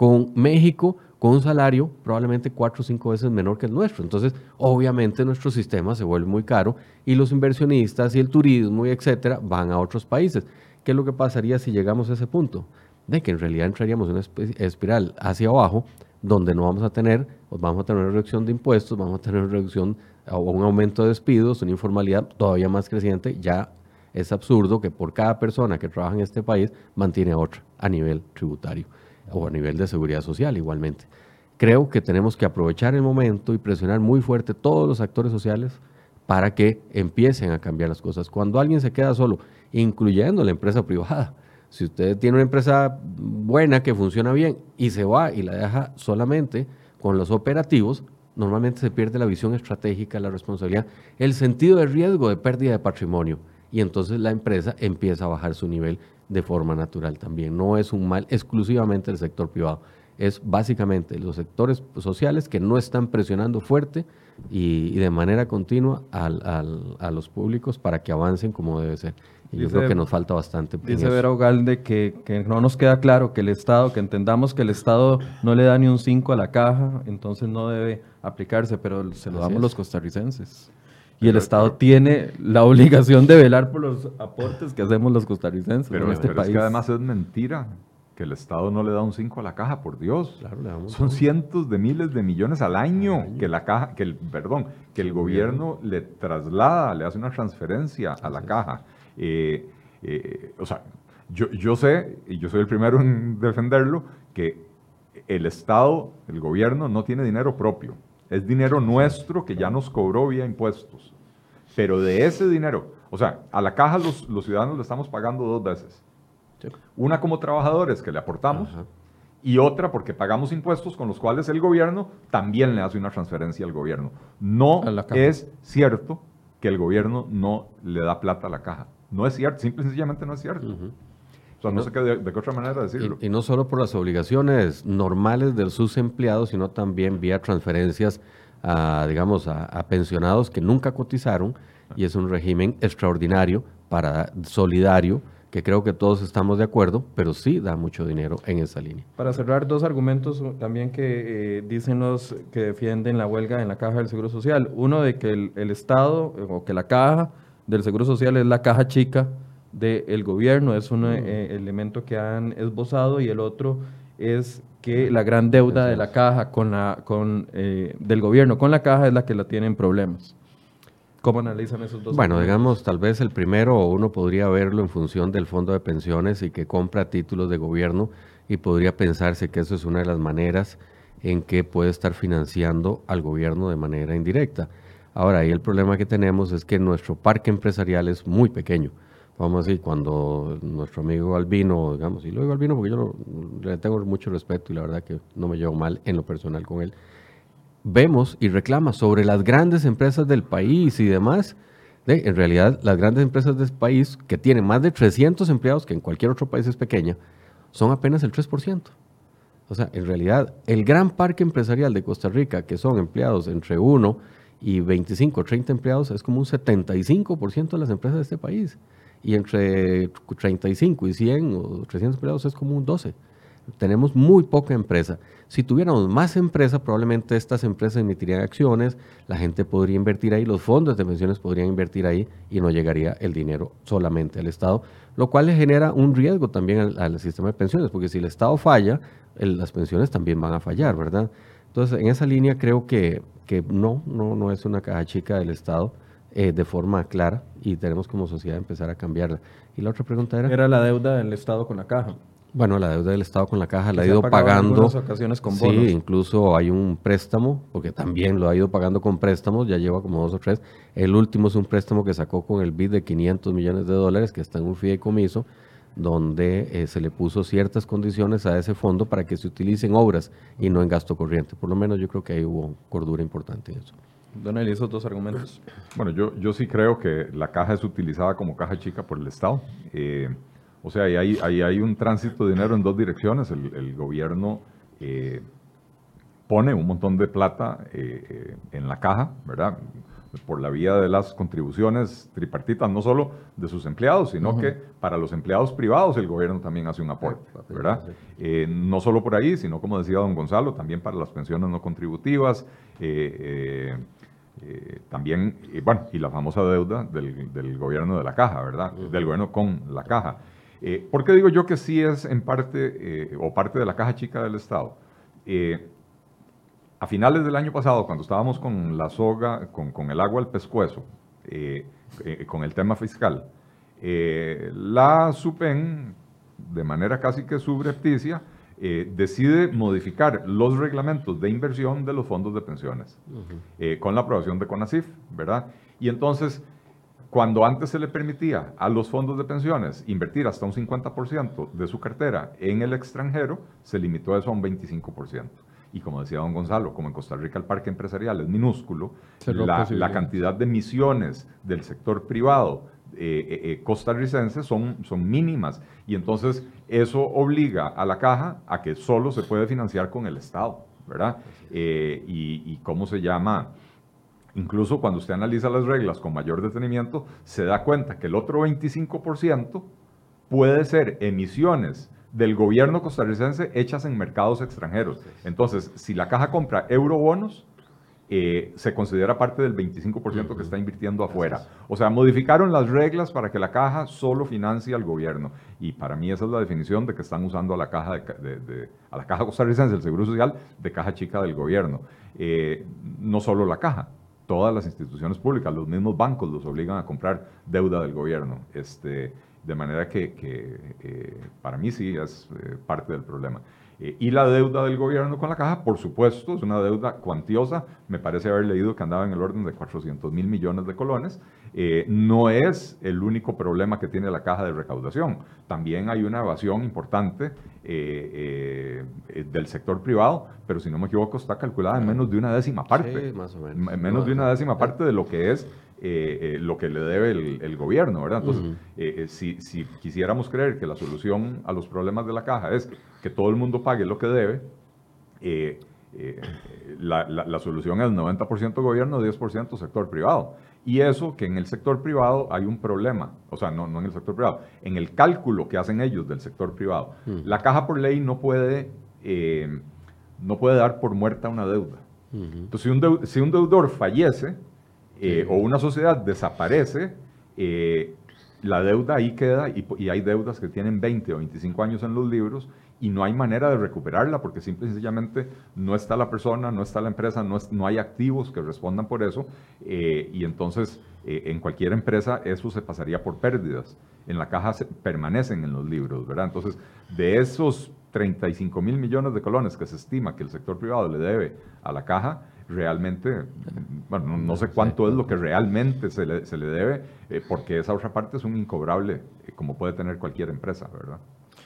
Con México con un salario probablemente cuatro o cinco veces menor que el nuestro. Entonces, obviamente nuestro sistema se vuelve muy caro y los inversionistas y el turismo y etcétera van a otros países. ¿Qué es lo que pasaría si llegamos a ese punto? De que en realidad entraríamos en una espiral hacia abajo donde no vamos a tener, vamos a tener una reducción de impuestos, vamos a tener una reducción o un aumento de despidos, una informalidad todavía más creciente, ya Es absurdo que por cada persona que trabaja en este país mantiene a otra a nivel tributario o a nivel de seguridad social igualmente. Creo que tenemos que aprovechar el momento y presionar muy fuerte todos los actores sociales para que empiecen a cambiar las cosas. Cuando alguien se queda solo, incluyendo la empresa privada, si usted tiene una empresa buena que funciona bien y se va y la deja solamente con los operativos, normalmente se pierde la visión estratégica, la responsabilidad, el sentido de riesgo de pérdida de patrimonio. Y entonces la empresa empieza a bajar su nivel de forma natural también. No es un mal exclusivamente del sector privado, es básicamente los sectores sociales que no están presionando fuerte y, de manera continua a los públicos para que avancen como debe ser. Y yo creo que nos falta bastante. Dice Vera Ugalde que, que, no nos queda claro que el Estado, que entendamos que el Estado no le da ni un 5 a la caja, entonces no debe aplicarse, pero se lo damos los costarricenses. Y el Estado tiene la obligación de velar por los aportes que hacemos los costarricenses en este país. Es que además es mentira que el Estado no le da un 5 a la caja, por Dios. Son cientos de miles de millones al año, que la caja, que el, perdón, que el gobierno le traslada, le hace una transferencia a la caja. Eh, eh, o sea, yo, yo sé, y yo soy el primero en defenderlo, que el Estado, el gobierno, no tiene dinero propio. Es dinero nuestro que ya nos cobró vía impuestos. Pero de ese dinero, o sea, a la caja los, los ciudadanos le estamos pagando dos veces. Una como trabajadores que le aportamos y otra porque pagamos impuestos con los cuales el gobierno también le hace una transferencia al gobierno. No es cierto que el gobierno no le da plata a la caja. No es cierto, simple y sencillamente no es cierto. O sea, no, sé qué, de, qué otra manera decirlo. Y, no solo por las obligaciones normales de sus empleados, sino también vía transferencias a, digamos, a, pensionados que nunca cotizaron y es un régimen extraordinario para solidario que creo que todos estamos de acuerdo, pero sí da mucho dinero en esa línea. Para cerrar, dos argumentos también que eh, dicen los que defienden la huelga en la caja del Seguro Social. Uno de que el, el Estado o que la caja del Seguro Social es la caja chica del gobierno, es un eh, elemento que han esbozado y el otro es que la gran deuda de la caja con la, con, eh, del gobierno con la caja es la que la tienen problemas. ¿Cómo analizan esos dos? Bueno, digamos, tal vez el primero uno podría verlo en función del fondo de pensiones y que compra títulos de gobierno y podría pensarse que eso es una de las maneras en que puede estar financiando al gobierno de manera indirecta. Ahora, ahí el problema que tenemos es que nuestro parque empresarial es muy pequeño. Vamos a decir, cuando nuestro amigo Albino, digamos, y lo digo Albino porque yo le tengo mucho respeto y la verdad que no me llevo mal en lo personal con él, vemos y reclama sobre las grandes empresas del país y demás. en realidad, las grandes empresas del país, que tienen más de 300 empleados, que en cualquier otro país es pequeña, son apenas el 3%. O sea, en realidad, el gran parque empresarial de Costa Rica, que son empleados entre 1 y 25 o 30 empleados es como un 75% de las empresas de este país. Y entre 35 y 100 o 300 empleados es como un 12. Tenemos muy poca empresa. Si tuviéramos más empresas, probablemente estas empresas emitirían acciones, la gente podría invertir ahí, los fondos de pensiones podrían invertir ahí y no llegaría el dinero solamente al Estado, lo cual le genera un riesgo también al, sistema de pensiones, porque si el Estado falla, las pensiones también van a fallar, ¿verdad? Entonces, en esa línea creo que, que no, no, no es una caja chica del Estado eh, de forma clara y tenemos como sociedad empezar a cambiarla. Y la otra pregunta era... Era la deuda del Estado con la caja. Bueno, la deuda del Estado con la caja la ha ido pagando. En ocasiones con bonos. Sí, incluso hay un préstamo, porque también lo ha ido pagando con préstamos, ya lleva como dos o tres. El último es un préstamo que sacó con el BID de 500 millones de dólares, que está en un fideicomiso, donde eh, se le puso ciertas condiciones a ese fondo para que se utilice en obras y no en gasto corriente. Por lo menos yo creo que ahí hubo cordura importante en eso. Don Eli, esos dos argumentos. Bueno, yo, yo sí creo que la caja es utilizada como caja chica por el Estado. Eh, o sea, ahí hay, hay, un tránsito de dinero en dos direcciones. El, gobierno eh, pone un montón de plata eh, en la caja, ¿verdad? Por la vía de las contribuciones tripartitas, no solo de sus empleados, sino que para los empleados privados el gobierno también hace un aporte, ¿verdad? no solo por ahí, sino como decía don Gonzalo, también para las pensiones no contributivas. Eh, también, bueno, y la famosa deuda del, gobierno de la caja, ¿verdad? Del gobierno con la caja. Eh, ¿Por qué digo yo que sí es en parte eh, o parte de la caja chica del Estado? a finales del año pasado, cuando estábamos con la soga, con, el agua al pescuezo, con el tema fiscal, Eh, la SUPEN, de manera casi que subrepticia, eh, decide modificar los reglamentos de inversión de los fondos de pensiones eh, con la aprobación de CONACIF, ¿verdad? Y entonces, cuando antes se le permitía a los fondos de pensiones invertir hasta un 50% de su cartera en el extranjero, se limitó eso a un 25%. Y como decía don Gonzalo, como en Costa Rica el parque empresarial es minúsculo, la, la, cantidad de emisiones del sector privado eh, eh, eh, costarricenses son, son mínimas y entonces eso obliga a la caja a que solo se puede financiar con el Estado, ¿verdad? y, cómo se llama, incluso cuando usted analiza las reglas con mayor detenimiento, se da cuenta que el otro 25% puede ser emisiones del gobierno costarricense hechas en mercados extranjeros. Entonces, si la caja compra eurobonos, eh, se considera parte del 25% que está invirtiendo afuera. O sea, modificaron las reglas para que la caja solo financie al gobierno. Y para mí esa es la definición de que están usando a la caja, de, a la caja costarricense del Seguro Social de caja chica del gobierno. Eh, no solo la caja, todas las instituciones públicas, los mismos bancos los obligan a comprar deuda del gobierno. Este, de manera que, eh, para mí sí es parte del problema. Eh, y la deuda del gobierno con la caja, por supuesto, es una deuda cuantiosa. Me parece haber leído que andaba en el orden de 400 mil millones de colones. Eh, no es el único problema que tiene la caja de recaudación. También hay una evasión importante eh, del sector privado, pero si no me equivoco está calculada en menos de una décima parte. Sí, más o menos. menos de una décima parte de lo que es eh, eh, lo que le debe el, gobierno, ¿verdad? Entonces, eh, si, si, quisiéramos creer que la solución a los problemas de la caja es que todo el mundo pague lo que debe, la, la, solución es 90% gobierno, 10% sector privado. Y eso que en el sector privado hay un problema, o sea, no, no en el sector privado, en el cálculo que hacen ellos del sector privado. La caja por ley no puede, no puede dar por muerta una deuda. Entonces, si un, si un deudor fallece, eh, o una sociedad desaparece, eh, la deuda ahí queda y, hay deudas que tienen 20 o 25 años en los libros y no hay manera de recuperarla porque simple y sencillamente no está la persona, no está la empresa, no, no hay activos que respondan por eso eh, y entonces en cualquier empresa eso se pasaría por pérdidas. En la caja permanecen en los libros, ¿verdad? Entonces, de esos 35 mil millones de colones que se estima que el sector privado le debe a la caja, realmente, bueno, no, sé cuánto es lo que realmente se le, se le debe, eh, porque esa otra parte es un incobrable, eh, como puede tener cualquier empresa, ¿verdad?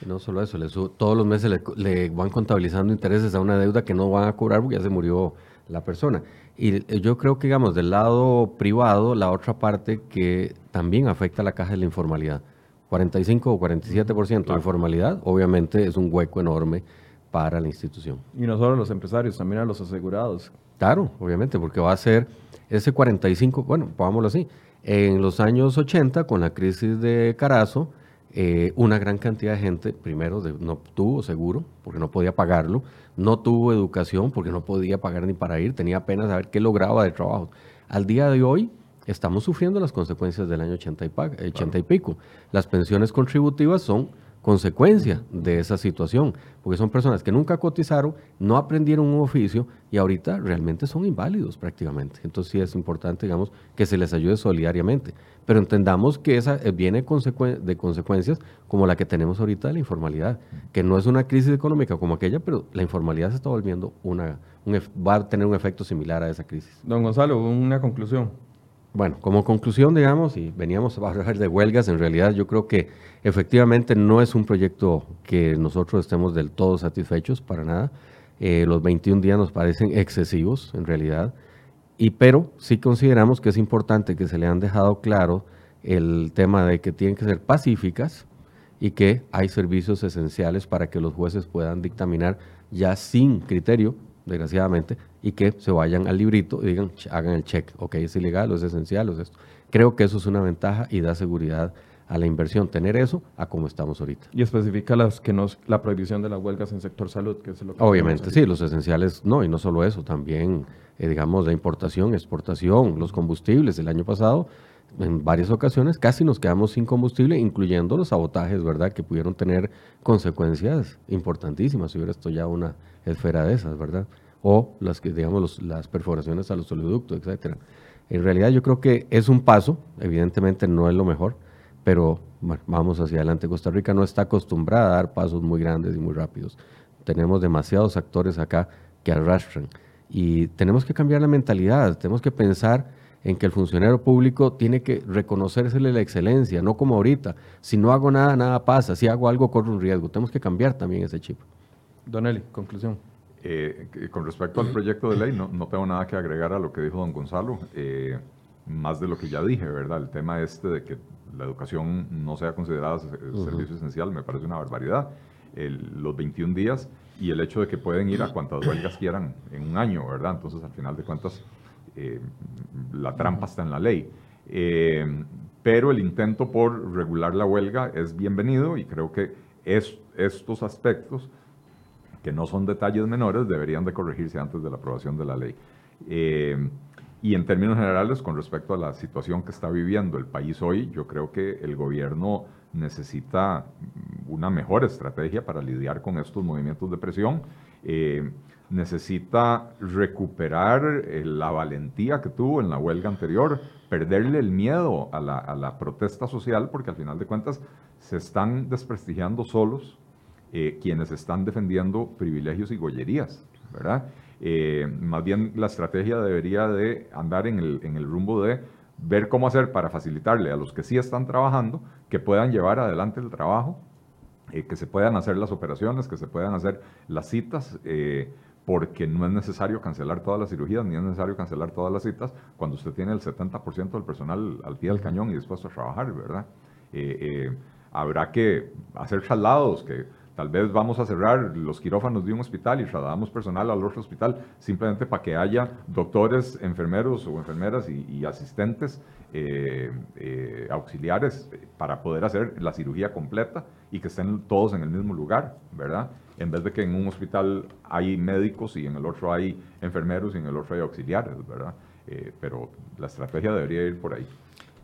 No solo eso, todos los meses le, van contabilizando intereses a una deuda que no van a cobrar porque ya se murió la persona. Y eh, yo creo que, digamos, del lado privado, la otra parte que también afecta a la caja es la informalidad. 45 o 47% de informalidad, obviamente es un hueco enorme para la institución. Y no solo a los empresarios, también a los asegurados, Claro, obviamente, porque va a ser ese 45, bueno, pongámoslo así. En los años 80, con la crisis de Carazo, eh, una gran cantidad de gente, primero, no tuvo seguro, porque no podía pagarlo, no tuvo educación, porque no podía pagar ni para ir, tenía apenas saber qué lograba de trabajo. Al día de hoy, estamos sufriendo las consecuencias del año 80 y, 80 y pico. Las pensiones contributivas son consecuencia de esa situación, porque son personas que nunca cotizaron, no aprendieron un oficio y ahorita realmente son inválidos prácticamente. Entonces sí es importante, digamos, que se les ayude solidariamente, pero entendamos que esa eh, viene de consecuencias como la que tenemos ahorita de la informalidad, que no es una crisis económica como aquella, pero la informalidad se está volviendo una, va a tener un efecto similar a esa crisis. Don Gonzalo, una conclusión. Bueno, como conclusión, digamos, y veníamos a hablar de huelgas, en realidad yo creo que efectivamente no es un proyecto que nosotros estemos del todo satisfechos, para nada. Eh, los 21 días nos parecen excesivos, en realidad, y pero sí consideramos que es importante que se le han dejado claro el tema de que tienen que ser pacíficas y que hay servicios esenciales para que los jueces puedan dictaminar ya sin criterio desgraciadamente, y que se vayan al librito y digan, hagan el check, ok, es ilegal o es esencial o es esto. Creo que eso es una ventaja y da seguridad a la inversión, tener eso a como estamos ahorita. Y especifica las que nos, la prohibición de las huelgas en sector salud, que es lo que Obviamente, sí, los esenciales, no, y no solo eso, también, eh, digamos, la importación, exportación, los combustibles. El año pasado, en varias ocasiones, casi nos quedamos sin combustible, incluyendo los sabotajes, ¿verdad?, que pudieron tener consecuencias importantísimas si hubiera esto ya una esfera de esas, ¿verdad? O las que, digamos, las perforaciones a los oleoductos, etcétera. En realidad yo creo que es un paso, evidentemente no es lo mejor, pero bueno, vamos hacia adelante. Costa Rica no está acostumbrada a dar pasos muy grandes y muy rápidos. Tenemos demasiados actores acá que arrastran y tenemos que cambiar la mentalidad, tenemos que pensar en que el funcionario público tiene que reconocérsele la excelencia, no como ahorita. Si no hago nada, nada pasa. Si hago algo, corro un riesgo. Tenemos que cambiar también ese chip. Don Eli, conclusión. Eh, con respecto al proyecto de ley, no, no, tengo nada que agregar a lo que dijo don Gonzalo, eh, más de lo que ya dije, ¿verdad? El tema este de que la educación no sea considerada servicio esencial me parece una barbaridad. los 21 días y el hecho de que pueden ir a cuantas huelgas quieran en un año, ¿verdad? Entonces, al final de cuentas, eh, la trampa está en la ley. Eh, pero el intento por regular la huelga es bienvenido y creo que es, estos aspectos, que no son detalles menores, deberían de corregirse antes de la aprobación de la ley. Eh, y en términos generales, con respecto a la situación que está viviendo el país hoy, yo creo que el gobierno necesita una mejor estrategia para lidiar con estos movimientos de presión necesita recuperar eh, la valentía que tuvo en la huelga anterior, perderle el miedo a la, protesta social, porque al final de cuentas se están desprestigiando solos eh, quienes están defendiendo privilegios y gollerías, ¿verdad? Eh, más bien la estrategia debería de andar en el, en el rumbo de ver cómo hacer para facilitarle a los que sí están trabajando que puedan llevar adelante el trabajo, que se puedan hacer las operaciones, que se puedan hacer las citas, porque no es necesario cancelar todas las cirugías, ni es necesario cancelar todas las citas, cuando usted tiene el 70% del personal al pie del cañón y dispuesto a trabajar, ¿verdad? Eh, eh, habrá que hacer traslados, que tal vez vamos a cerrar los quirófanos de un hospital y trasladamos personal al otro hospital simplemente para que haya doctores, enfermeros o enfermeras y, asistentes eh, auxiliares para poder hacer la cirugía completa y que estén todos en el mismo lugar, ¿verdad? en vez de que en un hospital hay médicos y en el otro hay enfermeros y en el otro hay auxiliares, ¿verdad? Eh, pero la estrategia debería ir por ahí.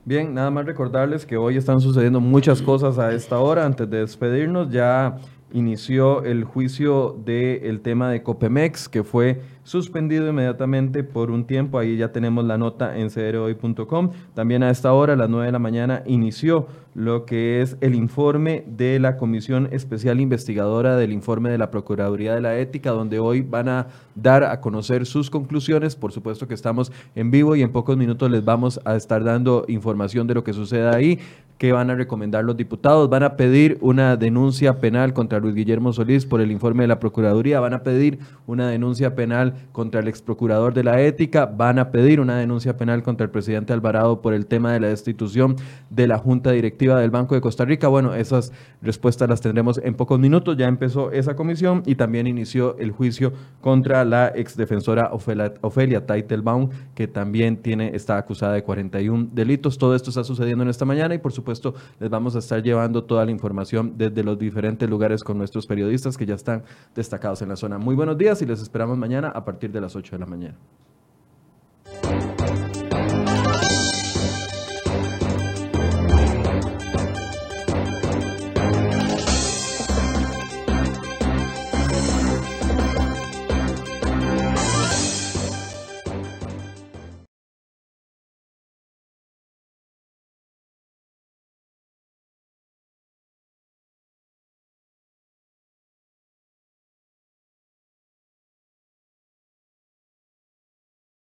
Bien, nada más recordarles que hoy están sucediendo muchas cosas a esta hora. Antes de despedirnos, ya inició el juicio del tema de Copemex, que fue suspendido inmediatamente por un tiempo. Ahí ya tenemos la nota en crhoy.com. También a esta hora, a las 9 de la mañana, inició lo que es el informe de la Comisión Especial Investigadora del informe de la Procuraduría de la Ética, donde hoy van a dar a conocer sus conclusiones. Por supuesto que estamos en vivo y en pocos minutos les vamos a estar dando información de lo que suceda ahí que van a recomendar los diputados. Van a pedir una denuncia penal contra Luis Guillermo Solís por el informe de la Procuraduría. Van a pedir una denuncia penal contra el ex procurador de la ética. Van a pedir una denuncia penal contra el presidente Alvarado por el tema de la destitución de la Junta Directiva del Banco de Costa Rica. Bueno, esas respuestas las tendremos en pocos minutos. Ya empezó esa comisión y también inició el juicio contra la ex defensora Ofelia, Ofelia Teitelbaum, que también tiene, está acusada de 41 delitos. Todo esto está sucediendo en esta mañana y por supuesto, les vamos a estar llevando toda la información desde los diferentes lugares con nuestros periodistas que ya están destacados en la zona. Muy buenos días y les esperamos mañana a partir de las 8 de la mañana.